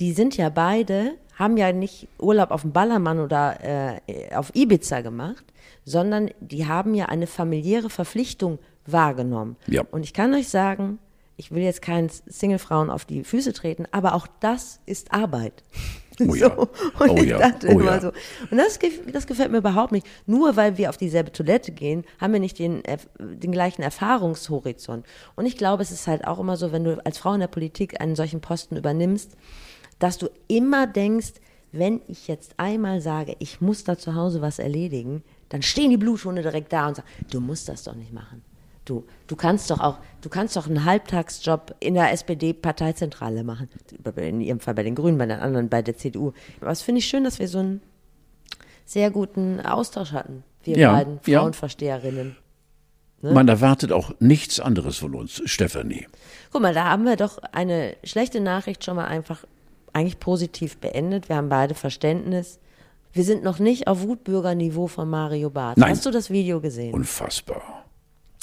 die sind ja beide, haben ja nicht Urlaub auf dem Ballermann oder äh, auf Ibiza gemacht, sondern die haben ja eine familiäre Verpflichtung wahrgenommen. Ja. Und ich kann euch sagen, ich will jetzt keinen Single-Frauen auf die Füße treten, aber auch das ist Arbeit. Oh *laughs* ja. So. Und oh ich ja. dachte oh immer ja. so. Und das, das gefällt mir überhaupt nicht. Nur weil wir auf dieselbe Toilette gehen, haben wir nicht den, den gleichen Erfahrungshorizont. Und ich glaube, es ist halt auch immer so, wenn du als Frau in der Politik einen solchen Posten übernimmst, dass du immer denkst, wenn ich jetzt einmal sage, ich muss da zu Hause was erledigen, dann stehen die Bluthunde direkt da und sagen, du musst das doch nicht machen. Du, du kannst doch auch, du kannst doch einen Halbtagsjob in der SPD-Parteizentrale machen. In ihrem Fall bei den Grünen, bei den anderen bei der CDU. Aber es finde ich schön, dass wir so einen sehr guten Austausch hatten, wir ja, beiden Frauenversteherinnen. Ne? Man erwartet auch nichts anderes von uns, Stefanie. Guck mal, da haben wir doch eine schlechte Nachricht schon mal einfach eigentlich positiv beendet. Wir haben beide Verständnis. Wir sind noch nicht auf Wutbürgerniveau von Mario Barth. Nein. Hast du das Video gesehen? Unfassbar.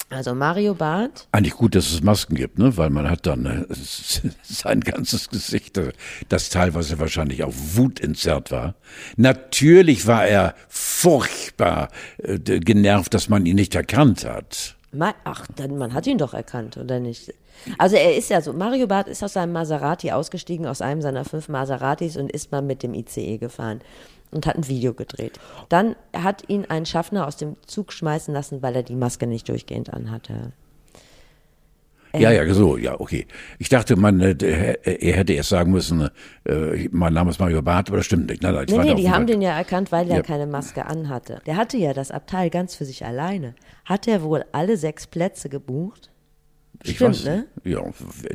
Also Mario Barth. Eigentlich gut, dass es Masken gibt, ne? weil man hat dann äh, *laughs* sein ganzes Gesicht, äh, das teilweise wahrscheinlich auch Wut entzerrt war. Natürlich war er furchtbar äh, genervt, dass man ihn nicht erkannt hat. Ach, dann, man hat ihn doch erkannt, oder nicht? Also er ist ja so, Mario Barth ist aus seinem Maserati ausgestiegen, aus einem seiner fünf Maseratis und ist mal mit dem ICE gefahren. Und hat ein Video gedreht. Dann hat ihn ein Schaffner aus dem Zug schmeißen lassen, weil er die Maske nicht durchgehend anhatte. Ja, ja, so, ja, okay. Ich dachte, man, äh, er hätte erst sagen müssen, äh, mein Name ist Mario Barth, aber das stimmt nicht. Nein, nein, nee, nee, die haben den ja erkannt, weil er ja. keine Maske anhatte. Der hatte ja das Abteil ganz für sich alleine. Hat er wohl alle sechs Plätze gebucht? Ich Stimmt, weiß, ne? Ja,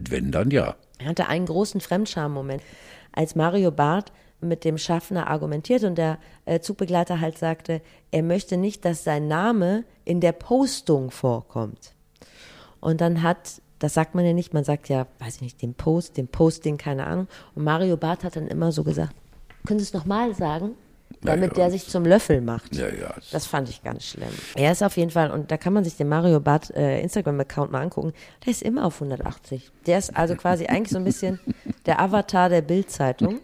wenn dann ja. Er hatte einen großen Fremdscham-Moment, als Mario Barth mit dem Schaffner argumentiert und der äh, Zugbegleiter halt sagte, er möchte nicht, dass sein Name in der Postung vorkommt. Und dann hat, das sagt man ja nicht, man sagt ja, weiß ich nicht, den Post, den Posting, keine Ahnung. Und Mario Barth hat dann immer so gesagt, können Sie es nochmal sagen? damit ja, der sich zum Löffel macht. Ja, ja. Das fand ich ganz schlimm. Er ist auf jeden Fall, und da kann man sich den Mario Bart äh, Instagram-Account mal angucken, der ist immer auf 180. Der ist also quasi eigentlich so ein bisschen der Avatar der Bild-Zeitung.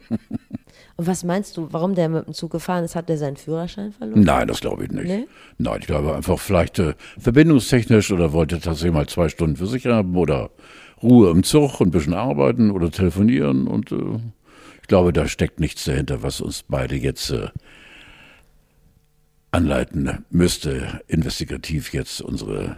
Und was meinst du, warum der mit dem Zug gefahren ist? Hat der seinen Führerschein verloren? Nein, das glaube ich nicht. Nee? Nein, ich glaube einfach vielleicht äh, verbindungstechnisch oder wollte tatsächlich mal zwei Stunden für sich haben oder Ruhe im Zug und ein bisschen arbeiten oder telefonieren und äh, ich glaube, da steckt nichts dahinter, was uns beide jetzt äh, anleiten müsste, investigativ jetzt unsere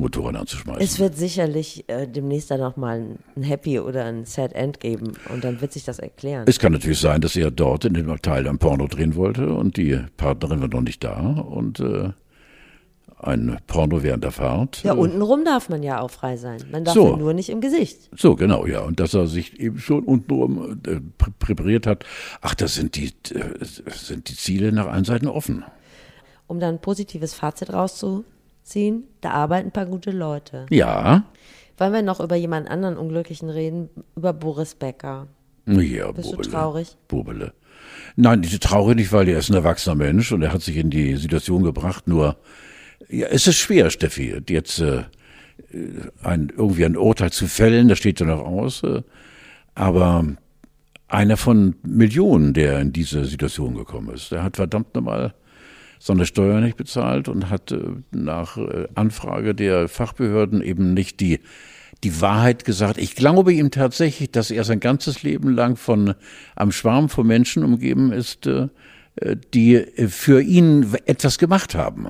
Motoren anzuschmeißen. Es wird sicherlich äh, demnächst dann auch mal ein Happy oder ein Sad End geben und dann wird sich das erklären. Es kann natürlich sein, dass er dort in dem Teil ein Porno drehen wollte und die Partnerin war noch nicht da und äh, ein Porno während der Fahrt. Ja, untenrum darf man ja auch frei sein. Man darf so. ja nur nicht im Gesicht. So, genau, ja. Und dass er sich eben schon untenrum äh, präpariert hat. Ach, das sind die, äh, sind die Ziele nach allen Seiten offen. Um dann ein positives Fazit rauszuziehen, da arbeiten ein paar gute Leute. Ja. Wollen wir noch über jemand anderen Unglücklichen reden? Über Boris Becker. Ja, Bist Bobele. du traurig? Bobele. Nein, ich traurig nicht, weil er ist ein erwachsener Mensch und er hat sich in die Situation gebracht, nur ja, es ist schwer, Steffi, jetzt äh, ein, irgendwie ein Urteil zu fällen, das steht ja noch aus. Äh, aber einer von Millionen, der in diese Situation gekommen ist, der hat verdammt nochmal seine Steuer nicht bezahlt und hat äh, nach äh, Anfrage der Fachbehörden eben nicht die die Wahrheit gesagt. Ich glaube ihm tatsächlich, dass er sein ganzes Leben lang von einem Schwarm von Menschen umgeben ist, äh, die für ihn etwas gemacht haben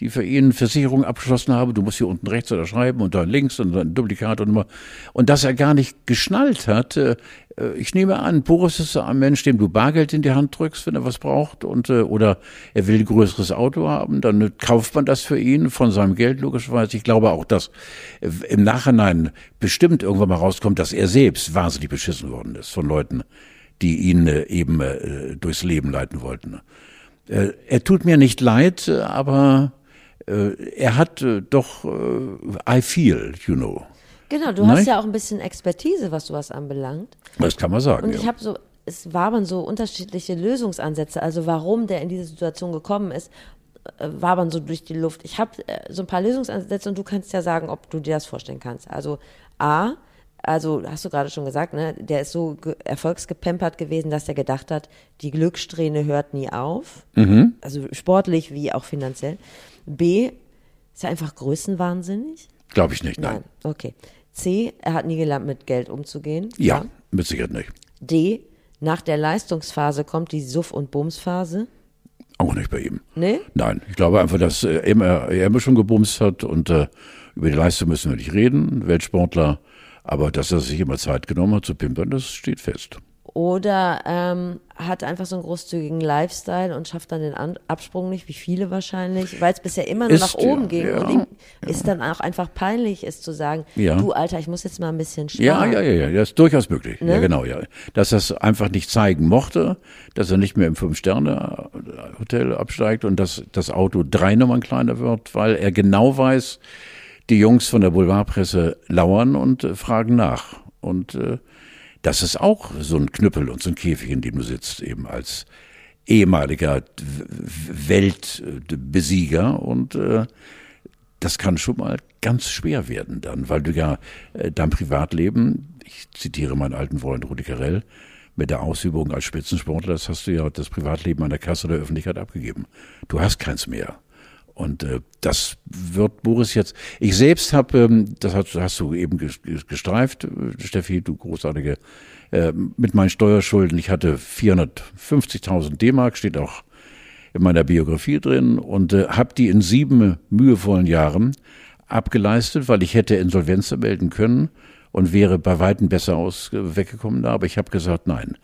die für ihn Versicherung abgeschlossen habe. Du musst hier unten rechts oder schreiben und da links und dann Duplikat und immer. Und dass er gar nicht geschnallt hat. Äh, ich nehme an, Boris ist ein Mensch, dem du Bargeld in die Hand drückst, wenn er was braucht und äh, oder er will ein größeres Auto haben, dann kauft man das für ihn von seinem Geld logischerweise. Ich glaube auch, dass äh, im Nachhinein bestimmt irgendwann mal rauskommt, dass er selbst wahnsinnig beschissen worden ist von Leuten, die ihn eben durchs Leben leiten wollten. Er tut mir nicht leid, aber äh, er hat äh, doch äh, I feel, you know. Genau, du Nein? hast ja auch ein bisschen Expertise, was sowas anbelangt. Das kann man sagen. Und ich ja. habe so, es waren so unterschiedliche Lösungsansätze, also warum der in diese Situation gekommen ist, wabern so durch die Luft. Ich habe so ein paar Lösungsansätze und du kannst ja sagen, ob du dir das vorstellen kannst. Also A, also hast du gerade schon gesagt, ne, der ist so erfolgsgepempert gewesen, dass er gedacht hat, die Glückssträhne hört nie auf. Mhm. Also sportlich wie auch finanziell. B, ist er einfach größenwahnsinnig? Glaube ich nicht, nein. nein. Okay. C, er hat nie gelernt, mit Geld umzugehen. Ja, ja, mit Sicherheit nicht. D, nach der Leistungsphase kommt die Suff- und Bumsphase. Auch nicht bei ihm. Nee? Nein, ich glaube einfach, dass er immer, er immer schon gebumst hat und äh, über die Leistung müssen wir nicht reden, Weltsportler. Aber dass er sich immer Zeit genommen hat zu pimpern, das steht fest. Oder ähm, hat einfach so einen großzügigen Lifestyle und schafft dann den An Absprung nicht, wie viele wahrscheinlich, weil es bisher immer nur ist, nach oben ja, ging. Ja, und ihm ja. ist dann auch einfach peinlich, ist zu sagen, du Alter, ich muss jetzt mal ein bisschen sparen. Ja, ja, ja, ja, das ist durchaus möglich. Ne? Ja, genau, ja. Dass er es einfach nicht zeigen mochte, dass er nicht mehr im Fünf-Sterne-Hotel absteigt und dass das Auto drei Nummern kleiner wird, weil er genau weiß, die Jungs von der Boulevardpresse lauern und äh, fragen nach. Und äh, das ist auch so ein Knüppel und so ein Käfig, in dem du sitzt, eben als ehemaliger Weltbesieger und äh, das kann schon mal ganz schwer werden dann, weil du ja äh, dein Privatleben, ich zitiere meinen alten Freund Rudi Carell, mit der Ausübung als Spitzensportler, das hast du ja das Privatleben an der Kasse der Öffentlichkeit abgegeben. Du hast keins mehr. Und äh, das wird Boris jetzt. Ich selbst habe, ähm, das hast, hast du eben gestreift, äh, Steffi, du großartige, äh, mit meinen Steuerschulden. Ich hatte 450.000 D-Mark, steht auch in meiner Biografie drin und äh, habe die in sieben mühevollen Jahren abgeleistet, weil ich hätte Insolvenz melden können und wäre bei weitem besser aus äh, weggekommen da. Aber ich habe gesagt, nein.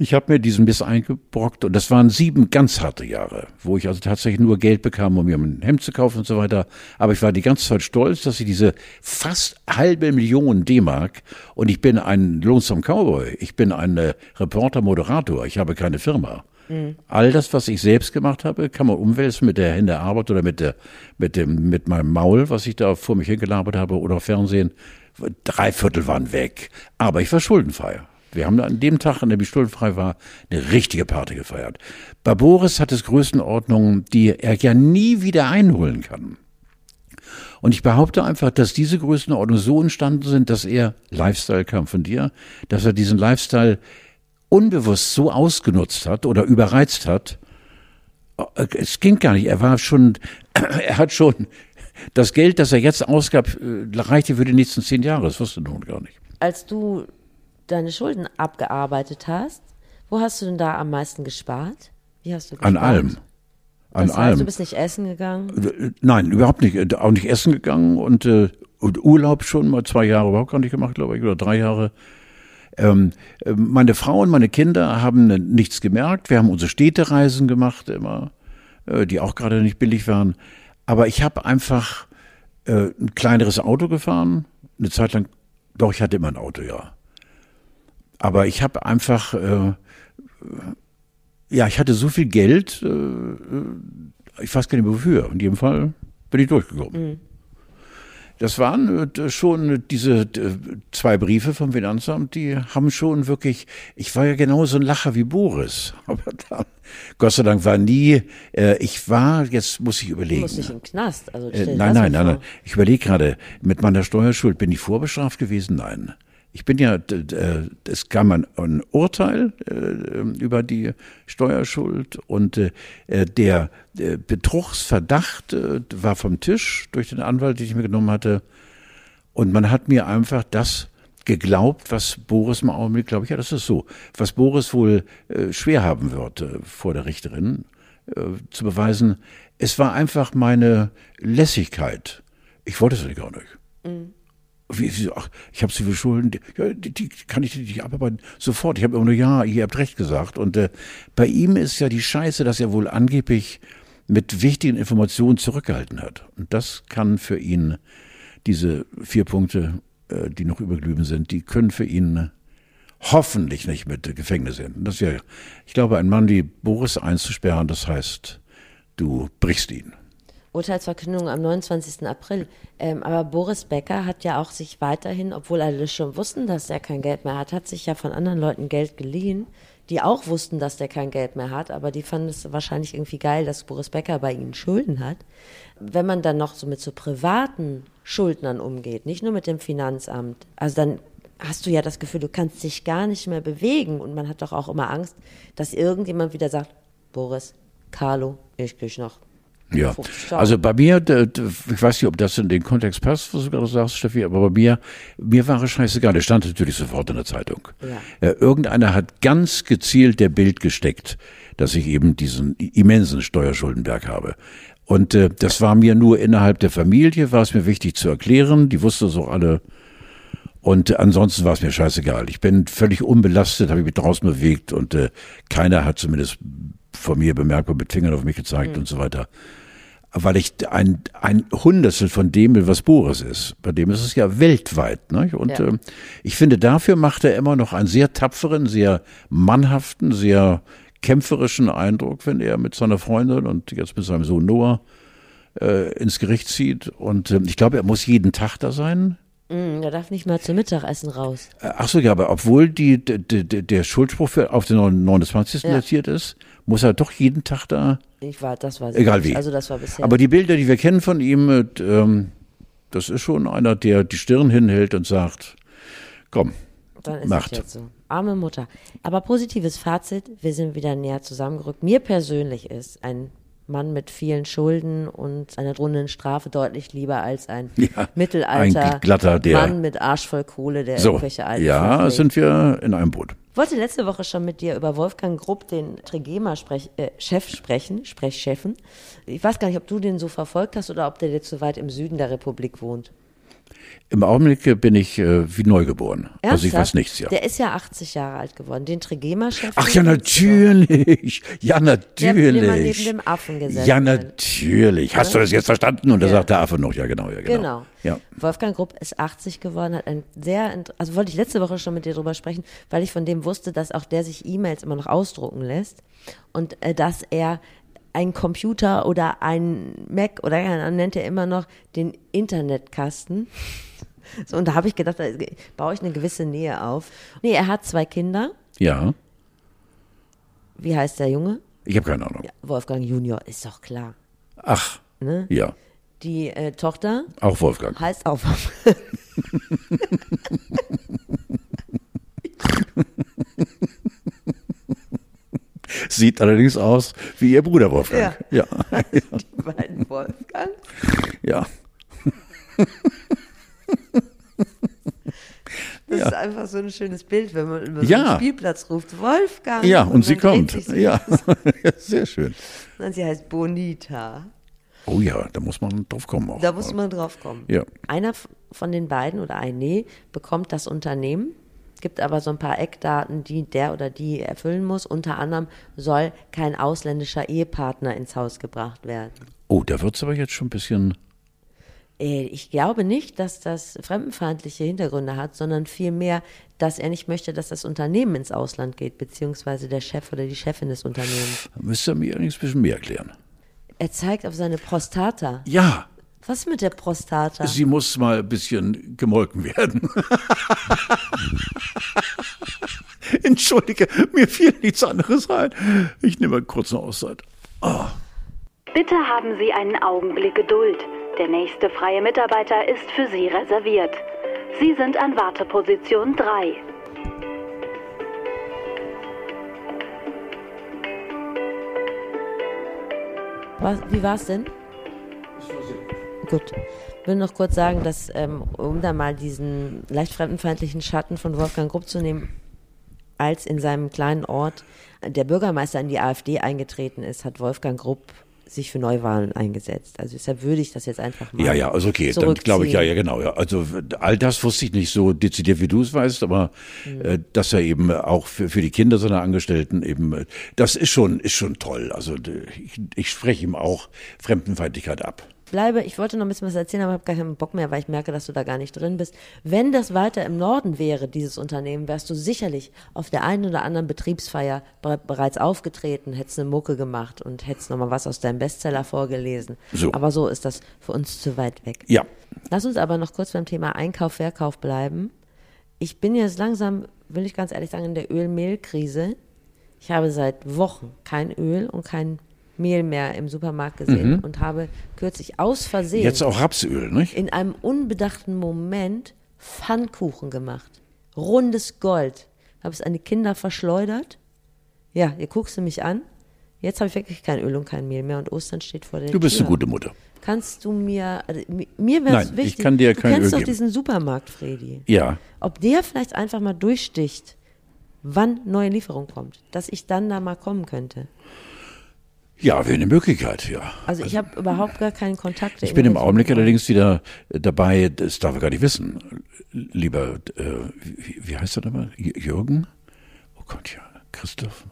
Ich habe mir diesen Biss eingebrockt und das waren sieben ganz harte Jahre, wo ich also tatsächlich nur Geld bekam, um mir ein Hemd zu kaufen und so weiter. Aber ich war die ganze Zeit stolz, dass ich diese fast halbe Million D-Mark und ich bin ein Lonesome Cowboy, ich bin ein äh, Reporter, Moderator, ich habe keine Firma. Mhm. All das, was ich selbst gemacht habe, kann man umwälzen mit der Hände Arbeit oder mit der, mit dem, mit meinem Maul, was ich da vor mich hingelabert habe oder Fernsehen. Drei Viertel waren weg. Aber ich war schuldenfrei. Wir haben an dem Tag, an dem ich schuldenfrei war, eine richtige Party gefeiert. Bei Boris hat es Größenordnungen, die er ja nie wieder einholen kann. Und ich behaupte einfach, dass diese Größenordnungen so entstanden sind, dass er, Lifestyle kam von dir, dass er diesen Lifestyle unbewusst so ausgenutzt hat oder überreizt hat, äh, es ging gar nicht. Er war schon, *clears throat* er hat schon das Geld, das er jetzt ausgab, äh, reichte für die nächsten zehn Jahre. Das wusste nun gar nicht. Als du deine Schulden abgearbeitet hast, wo hast du denn da am meisten gespart? Wie hast du gespart? An allem. An das heißt, allem. Du bist nicht essen gegangen? Äh, nein, überhaupt nicht. Auch nicht essen gegangen und, und Urlaub schon mal zwei Jahre überhaupt gar nicht gemacht, glaube ich, oder drei Jahre. Ähm, äh, meine Frau und meine Kinder haben nichts gemerkt. Wir haben unsere Städtereisen gemacht immer, äh, die auch gerade nicht billig waren. Aber ich habe einfach äh, ein kleineres Auto gefahren. Eine Zeit lang, doch, ich hatte immer ein Auto, ja. Aber ich habe einfach, äh, ja, ich hatte so viel Geld, äh, äh ich weiß gar nicht mehr wofür. In jedem Fall bin ich durchgekommen. Mhm. Das waren äh, schon diese äh, zwei Briefe vom Finanzamt, die haben schon wirklich, ich war ja genauso ein Lacher wie Boris. *laughs* Aber dann, Gott sei Dank war nie, äh, ich war, jetzt muss ich überlegen. Du musst nicht im Knast. Also äh, nein, nein, nein, nein. Ich überlege gerade, mit meiner Steuerschuld bin ich vorbestraft gewesen? Nein. Ich bin ja, es kam ein, Urteil äh, über die Steuerschuld und äh, der äh, Betrugsverdacht äh, war vom Tisch durch den Anwalt, den ich mir genommen hatte. Und man hat mir einfach das geglaubt, was Boris im Augenblick, glaube ich, ja, das ist so, was Boris wohl äh, schwer haben wird äh, vor der Richterin äh, zu beweisen. Es war einfach meine Lässigkeit. Ich wollte es gar nicht. Mhm. Wie, ach, ich habe so viele Schulden, die, ja, die, die kann ich nicht abarbeiten. Sofort. Ich habe immer nur, ja, ihr habt recht gesagt. Und äh, bei ihm ist ja die Scheiße, dass er wohl angeblich mit wichtigen Informationen zurückgehalten hat. Und das kann für ihn, diese vier Punkte, äh, die noch übergeblieben sind, die können für ihn hoffentlich nicht mit Gefängnis enden. Das wäre, ich glaube, ein Mann wie Boris einzusperren, das heißt, du brichst ihn. Urteilsverkündung am 29. April. Ähm, aber Boris Becker hat ja auch sich weiterhin, obwohl alle schon wussten, dass er kein Geld mehr hat, hat sich ja von anderen Leuten Geld geliehen, die auch wussten, dass der kein Geld mehr hat, aber die fanden es wahrscheinlich irgendwie geil, dass Boris Becker bei ihnen Schulden hat. Wenn man dann noch so mit so privaten Schuldnern umgeht, nicht nur mit dem Finanzamt, also dann hast du ja das Gefühl, du kannst dich gar nicht mehr bewegen und man hat doch auch immer Angst, dass irgendjemand wieder sagt, Boris, Carlo, ich krieg noch ja, also bei mir, ich weiß nicht, ob das in den Kontext passt, was du gerade sagst, Steffi, aber bei mir, mir war es scheißegal. Der stand natürlich sofort in der Zeitung. Ja. Irgendeiner hat ganz gezielt der Bild gesteckt, dass ich eben diesen immensen Steuerschuldenberg habe. Und äh, das war mir nur innerhalb der Familie, war es mir wichtig zu erklären. Die wussten es auch alle. Und äh, ansonsten war es mir scheißegal. Ich bin völlig unbelastet, habe ich mich draußen bewegt und äh, keiner hat zumindest von mir bemerkbar mit Fingern auf mich gezeigt mhm. und so weiter. Weil ich ein, ein Hundertstel von dem will, was Boris ist. Bei dem ist es ja weltweit. Ne? Und ja. äh, ich finde, dafür macht er immer noch einen sehr tapferen, sehr mannhaften, sehr kämpferischen Eindruck, wenn er mit seiner Freundin und jetzt mit seinem Sohn Noah äh, ins Gericht zieht. Und äh, ich glaube, er muss jeden Tag da sein. Mm, er darf nicht mal zum Mittagessen raus. Äh, ach so, ja, aber obwohl die, die, die der Schuldspruch für, auf den 29. Ja. datiert ist, muss er doch jeden Tag da. Ich war, das war egal wie. Also das war bisher. Aber die Bilder, die wir kennen von ihm, ähm, das ist schon einer, der die Stirn hinhält und sagt, komm, Dann ist macht. Es jetzt so. Arme Mutter. Aber positives Fazit, wir sind wieder näher zusammengerückt. Mir persönlich ist ein Mann mit vielen Schulden und einer drohenden Strafe deutlich lieber als ein *laughs* Ja, Mittelalter ein glatter, der- Mann mit Arsch voll Kohle, der So, irgendwelche alten ja, sind wir in einem Boot. Ich wollte letzte Woche schon mit dir über Wolfgang Grupp, den Trigema-Chef, äh, sprechen, Sprechchefen. Ich weiß gar nicht, ob du den so verfolgt hast oder ob der jetzt so weit im Süden der Republik wohnt. Im Augenblick bin ich äh, wie neugeboren. Also ich weiß nichts, ja. Der ist ja 80 Jahre alt geworden. Den Trigema-Chef. Ach ja, natürlich. Ja, Der, der mal neben natürlich. dem Affen gesessen Ja, hat. natürlich. Hast du das jetzt verstanden? Und da Ja. sagt der Affe noch, ja genau, ja genau. Genau. Ja. Wolfgang Grupp ist 80 geworden, hat ein sehr, also wollte ich letzte Woche schon mit dir drüber sprechen, weil ich von dem wusste, dass auch der sich E-Mails immer noch ausdrucken lässt und äh, dass er ein Computer oder ein Mac oder er nennt er immer noch den Internetkasten. So, und da habe ich gedacht, da baue ich eine gewisse Nähe auf. Nee, er hat zwei Kinder. Ja, Wie heißt der Junge? ich habe keine Ahnung. Ja, Wolfgang Junior, ist doch klar. Ach, Ne? ja, Die äh, Tochter auch Wolfgang. heißt auch *laughs* Sieht allerdings aus wie ihr Bruder Wolfgang. Ja, ja. *laughs* die beiden Wolfgang. Ja. ist einfach so ein schönes Bild, wenn man über so Ja. einen Spielplatz ruft, Wolfgang. Ja, und, sie man dreht kommt. so *laughs* Ja, sehr schön. Und sie heißt Bonita. Oh ja, da muss man drauf kommen auch. Da muss man drauf kommen. Ja. Einer von den beiden oder ein Nee bekommt das Unternehmen, gibt aber so ein paar Eckdaten, die der oder die erfüllen muss. Unter anderem soll kein ausländischer Ehepartner ins Haus gebracht werden. Oh, da wird's aber jetzt schon ein bisschen. Äh, Ich glaube nicht, dass das fremdenfeindliche Hintergründe hat, sondern vielmehr, dass er nicht möchte, dass das Unternehmen ins Ausland geht, beziehungsweise der Chef oder die Chefin des Unternehmens. Müsste mir allerdings ein bisschen mehr erklären. Er zeigt auf seine Prostata. Ja, Was mit der Prostata? sie muss mal ein bisschen gemolken werden. *laughs* Entschuldige, mir fiel nichts anderes ein. Ich nehme mal kurz eine Auszeit. Bitte haben Sie einen Augenblick Geduld. Der nächste freie Mitarbeiter ist für Sie reserviert. Sie sind an Warteposition 3. Was, wie war es denn? Gut. Ich will noch kurz sagen, dass, ähm, um da mal diesen leicht fremdenfeindlichen Schatten von Wolfgang Grupp zu nehmen, als in seinem kleinen Ort der Bürgermeister in die AfD eingetreten ist, hat Wolfgang Grupp sich für Neuwahlen eingesetzt. Also deshalb würde ich das jetzt einfach mal Ja, ja, also okay, dann glaube ich, ja, ja, genau, ja. Also all das wusste ich nicht so dezidiert, wie du es weißt, aber äh, dass er eben auch für, für die Kinder seiner Angestellten eben, äh, das ist schon, ist schon toll. Also ich, ich spreche ihm auch Fremdenfeindlichkeit ab. Bleibe, ich wollte noch ein bisschen was erzählen, aber habe gar keinen Bock mehr, weil ich merke, dass du da gar nicht drin bist. Wenn das weiter im Norden wäre, dieses Unternehmen, wärst du sicherlich auf der einen oder anderen Betriebsfeier be bereits aufgetreten, hättest eine Mucke gemacht und hättest noch mal was aus deinem Bestseller vorgelesen. So. Aber so ist das für uns zu weit weg. Ja, Lass uns aber noch kurz beim Thema Einkauf, Verkauf bleiben. Ich bin jetzt langsam, will ich ganz ehrlich sagen, in der Öl-Mehl-Krise. Ich habe seit Wochen kein Öl und kein Mehl mehr im Supermarkt gesehen und habe kürzlich aus Versehen jetzt auch Rapsöl, nicht? in einem unbedachten Moment Pfannkuchen gemacht. Rundes Gold. Habe es an die Kinder verschleudert. Ja, ihr guckst du mich an. Jetzt habe ich wirklich kein Öl und kein Mehl mehr und Ostern steht vor der Du bist Tür. eine gute Mutter. Kannst du mir, also, mi- mir wäre es wichtig, ich kann dir du kein kennst Öl doch geben. diesen Supermarkt, Fredi. Ja, Ob der vielleicht einfach mal durchsticht, wann neue Lieferung kommt, dass ich dann da mal kommen könnte. Ja, wäre eine Möglichkeit, ja. Also ich habe überhaupt gar keinen Kontakt. Ich bin im Augenblick allerdings wieder äh, dabei, das darf er gar nicht wissen, lieber, äh, wie, wie heißt er nochmal? Jürgen? Oh Gott, ja, Christoph.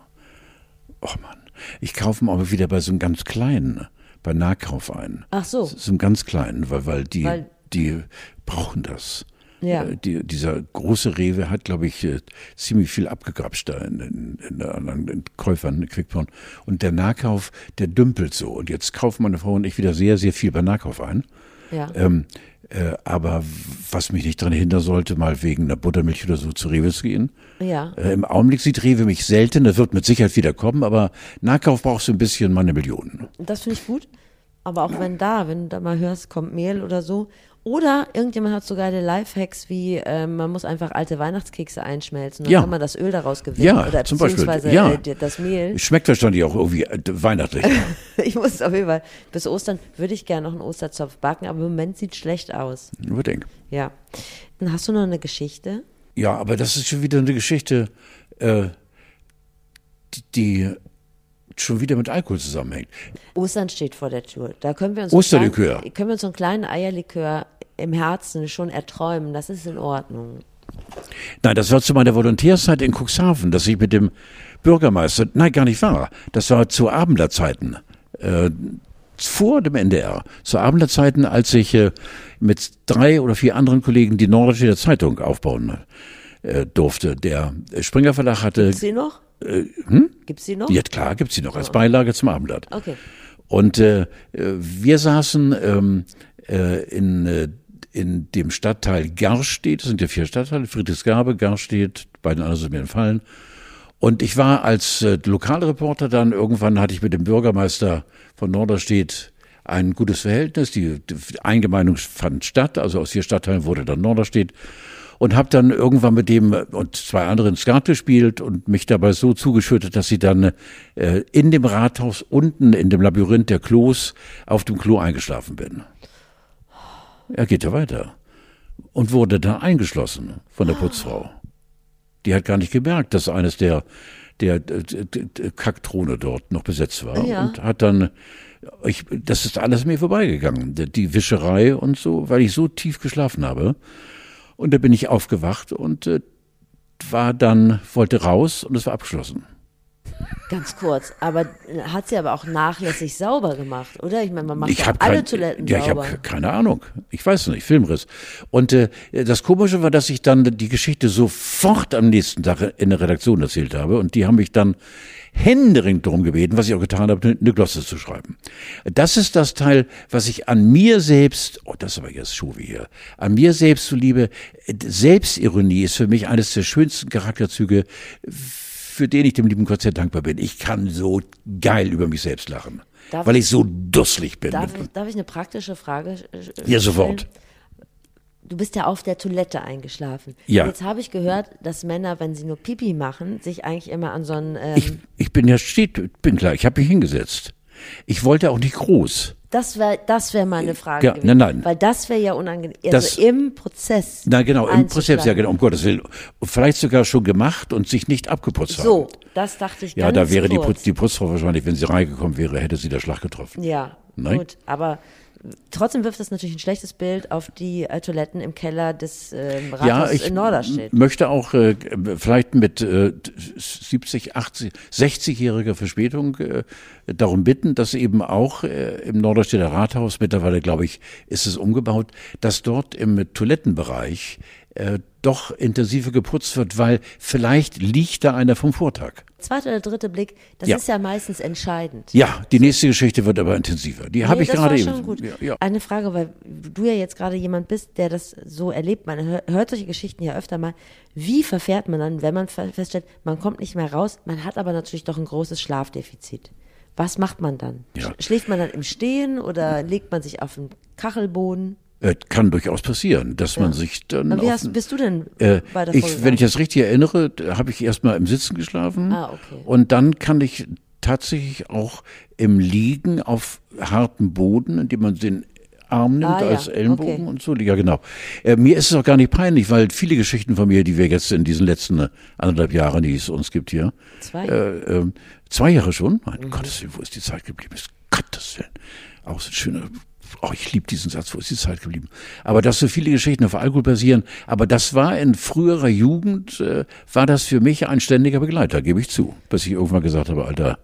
Oh Mann, ich kaufe mal aber wieder bei so einem ganz kleinen, bei Nahkauf ein. Ach so. So einem ganz kleinen, weil, weil die, Weil- die brauchen das. Ja. Äh, Die, dieser große Rewe hat, glaube ich, äh, ziemlich viel abgegrapscht da in, in, in, den Käufern, in Quickborn. Und der Nahkauf, der dümpelt so. Und jetzt kaufen meine Frau und ich wieder sehr, sehr viel bei Nahkauf ein. Ja. Ähm, äh, aber was mich nicht daran hindern sollte, mal wegen einer Buttermilch oder so zu Rewe zu gehen. Ja. Äh, Im Augenblick sieht Rewe mich selten, das wird mit Sicherheit wieder kommen, aber Nahkauf brauchst du ein bisschen mal eine Million. Das finde ich gut. Aber auch wenn da, wenn du da mal hörst, kommt Mehl oder so. Oder irgendjemand hat so geile Lifehacks wie, äh, man muss einfach alte Weihnachtskekse einschmelzen, dann Ja. kann man das Öl daraus gewinnen. Ja, oder zum Beispiel. beziehungsweise Ja. äh, die- das Mehl. Schmeckt wahrscheinlich auch irgendwie äh, weihnachtlich. *laughs* Ich muss auf jeden Fall, bis Ostern würde ich gerne noch einen Osterzopf backen, aber im Moment sieht schlecht aus. Überdenk. Ja. Dann hast du noch eine Geschichte? Ja, aber das ist schon wieder eine Geschichte, äh, die, die schon wieder mit Alkohol zusammenhängt. Ostern steht vor der Tür. Da können wir uns Osterlikör. einen kleinen- können wir uns so einen kleinen Eierlikör im Herzen schon erträumen. Das ist in Ordnung. Nein, das war zu meiner Volontärszeit in Cuxhaven, dass ich mit dem Bürgermeister, nein, gar nicht wahr, das war zu Abendlerzeiten, äh, vor dem NDR, zu Abendlerzeiten, als ich äh, mit drei oder vier anderen Kollegen die Nordische Zeitung aufbauen äh, durfte. Der Springer Verlag hatte, Gibt's sie noch? äh, hm? Gibt's sie noch? ja klar, gibt's sie noch als Beilage zum Abendblatt. Okay. Und äh, äh, wir saßen ähm, äh, in, in dem Stadtteil Garstedt, das sind ja vier Stadtteile, Friedrichsgabe, Garstedt, beiden anderen sind mir entfallen. Und ich war als äh, Lokalreporter dann, irgendwann hatte ich mit dem Bürgermeister von Norderstedt ein gutes Verhältnis. Die, die Eingemeindung fand statt, also aus vier Stadtteilen wurde dann Norderstedt. Und habe dann irgendwann mit dem und zwei anderen Skat gespielt und mich dabei so zugeschüttet, dass sie dann äh, in dem Rathaus unten in dem Labyrinth der Klos auf dem Klo eingeschlafen bin. Er geht ja weiter und wurde da eingeschlossen von der Putzfrau. Die hat gar nicht gemerkt, dass eines der der äh, d- d- Kackthrone dort noch besetzt war Ja. und hat dann ich, das ist alles mir vorbeigegangen, die- die Wischerei und so, weil ich so tief geschlafen habe. Und da bin ich aufgewacht und äh, war dann wollte raus und es war abgeschlossen. Ganz kurz. Aber hat sie aber auch nachlässig sauber gemacht, oder? Ich meine, man macht ich ja alle kein, Toiletten ja, ich sauber. habe keine Ahnung. Ich weiß nicht, Filmriss. Und äh, das Komische war, dass ich dann die Geschichte sofort am nächsten Tag in der Redaktion erzählt habe und die haben mich dann händeringend darum gebeten, was ich auch getan habe, eine Glosse zu schreiben. Das ist das Teil, was ich an mir selbst, oh, das ist aber jetzt Schuwe hier, an mir selbst zuliebe, Selbstironie ist für mich eines der schönsten Charakterzüge, für den ich dem lieben Gott sehr dankbar bin. Ich kann so geil über mich selbst lachen, Darf weil ich- so dusselig bin. Darf, ich- darf ich eine praktische Frage äh, Ja, stellen? sofort. Du bist ja auf der Toilette eingeschlafen. Ja. Jetzt habe ich gehört, dass Männer, wenn sie nur Pipi machen, sich eigentlich immer an so einen. Ähm, Ich, ich bin ja steht, bin klar, ich habe mich hingesetzt. Ich wollte auch nicht groß. Das wäre das wär meine Frage Ja, gewesen. nein, nein. Weil das wäre ja unangenehm. Das- Also im Prozess. Na genau, im Prozess, ja genau, um Gottes Willen. Vielleicht sogar schon gemacht und sich nicht abgeputzt So, haben. das dachte ich Ja, da wäre die, kurz. Putz, die Putzfrau wahrscheinlich, wenn sie reingekommen wäre, hätte sie der Schlag getroffen. Ja, Nein? gut. Aber trotzdem wirft das natürlich ein schlechtes Bild auf die äh, Toiletten im Keller des ähm, Rathauses Ja, ich in Norderstedt. möchte auch äh, vielleicht mit äh, 70, 80, 60-jähriger Verspätung äh, darum bitten, dass eben auch äh, im Norderstädter Rathaus, mittlerweile glaube ich, ist es umgebaut, dass dort im Toilettenbereich äh, doch intensiver geputzt wird, weil vielleicht liegt da einer vom Vortag. Zweiter oder dritte Blick, das Ja. ist ja meistens entscheidend. Ja, die nächste Geschichte wird aber intensiver. Die habe Nee, ich das gerade eben. schon gut. Ja, ja. Eine Frage, weil du ja jetzt gerade jemand bist, der das so erlebt. Man hör- hört solche Geschichten ja öfter mal. Wie verfährt man dann, wenn man fe- feststellt, man kommt nicht mehr raus, man hat aber natürlich doch ein großes Schlafdefizit? Was macht man dann? Ja. Sch- Schläft man dann im Stehen oder legt man sich auf den Kachelboden? Äh, kann durchaus passieren, dass man sich dann. Und wie hast, bist du denn Äh, weiter ich, vorgegangen? wenn ich das richtig erinnere, habe ich erstmal im Sitzen geschlafen. Ah, okay. Und dann kann ich tatsächlich auch im Liegen auf hartem Boden, indem man den Arm nimmt Ah, ja, als Ellenbogen okay. und so. Ja, genau. Äh, mir ist es auch gar nicht peinlich, weil viele Geschichten von mir, die wir jetzt in diesen letzten äh, anderthalb Jahren, die es uns gibt hier, Zwei. äh, ähm, zwei Jahre schon. Mein Mhm. Gottes Willen, wo ist die Zeit geblieben? Ist Gottes Willen. Auch so ein schöner, oh, ich liebe diesen Satz, wo ist die Zeit geblieben? Aber dass so viele Geschichten auf Alkohol basieren, aber das war in früherer Jugend, äh, war das für mich ein ständiger Begleiter, gebe ich zu. Bis ich irgendwann gesagt habe, Alter,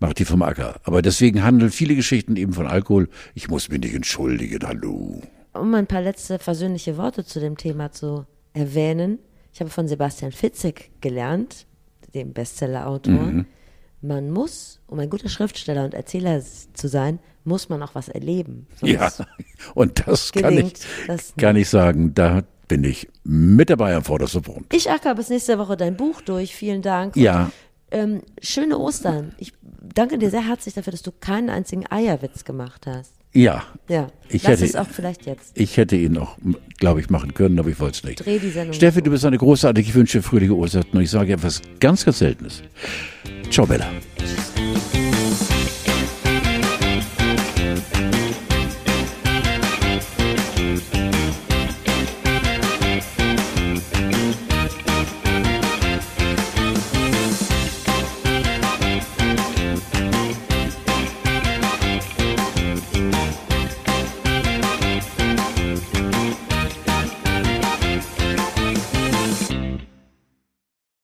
mach die vom Acker. Aber deswegen handeln viele Geschichten eben von Alkohol. Ich muss mich nicht entschuldigen, hallo. um ein paar letzte versöhnliche Worte zu dem Thema zu erwähnen. Ich habe von Sebastian Fitzek gelernt, dem Bestsellerautor. Mhm. Man muss, um ein guter Schriftsteller und Erzähler zu sein, muss man auch was erleben. Ja, *laughs* und das kann ich, kann ich sagen, da bin ich mit dabei am vordersten Front. Ich acker bis nächste Woche dein Buch durch. Vielen Dank. Und Ja, ähm, schöne Ostern. Ich danke dir sehr herzlich dafür, dass du keinen einzigen Eierwitz gemacht hast. Ja. Ja, Ich lass hätte- es auch vielleicht jetzt. Ich hätte ihn auch, glaube ich, machen können, aber ich wollte es nicht. Dreh die Sendung Steffi, du bist eine großartige, ich wünsche dir fröhliche Ostern und ich sage etwas ganz, ganz Seltenes. Ciao, Bella.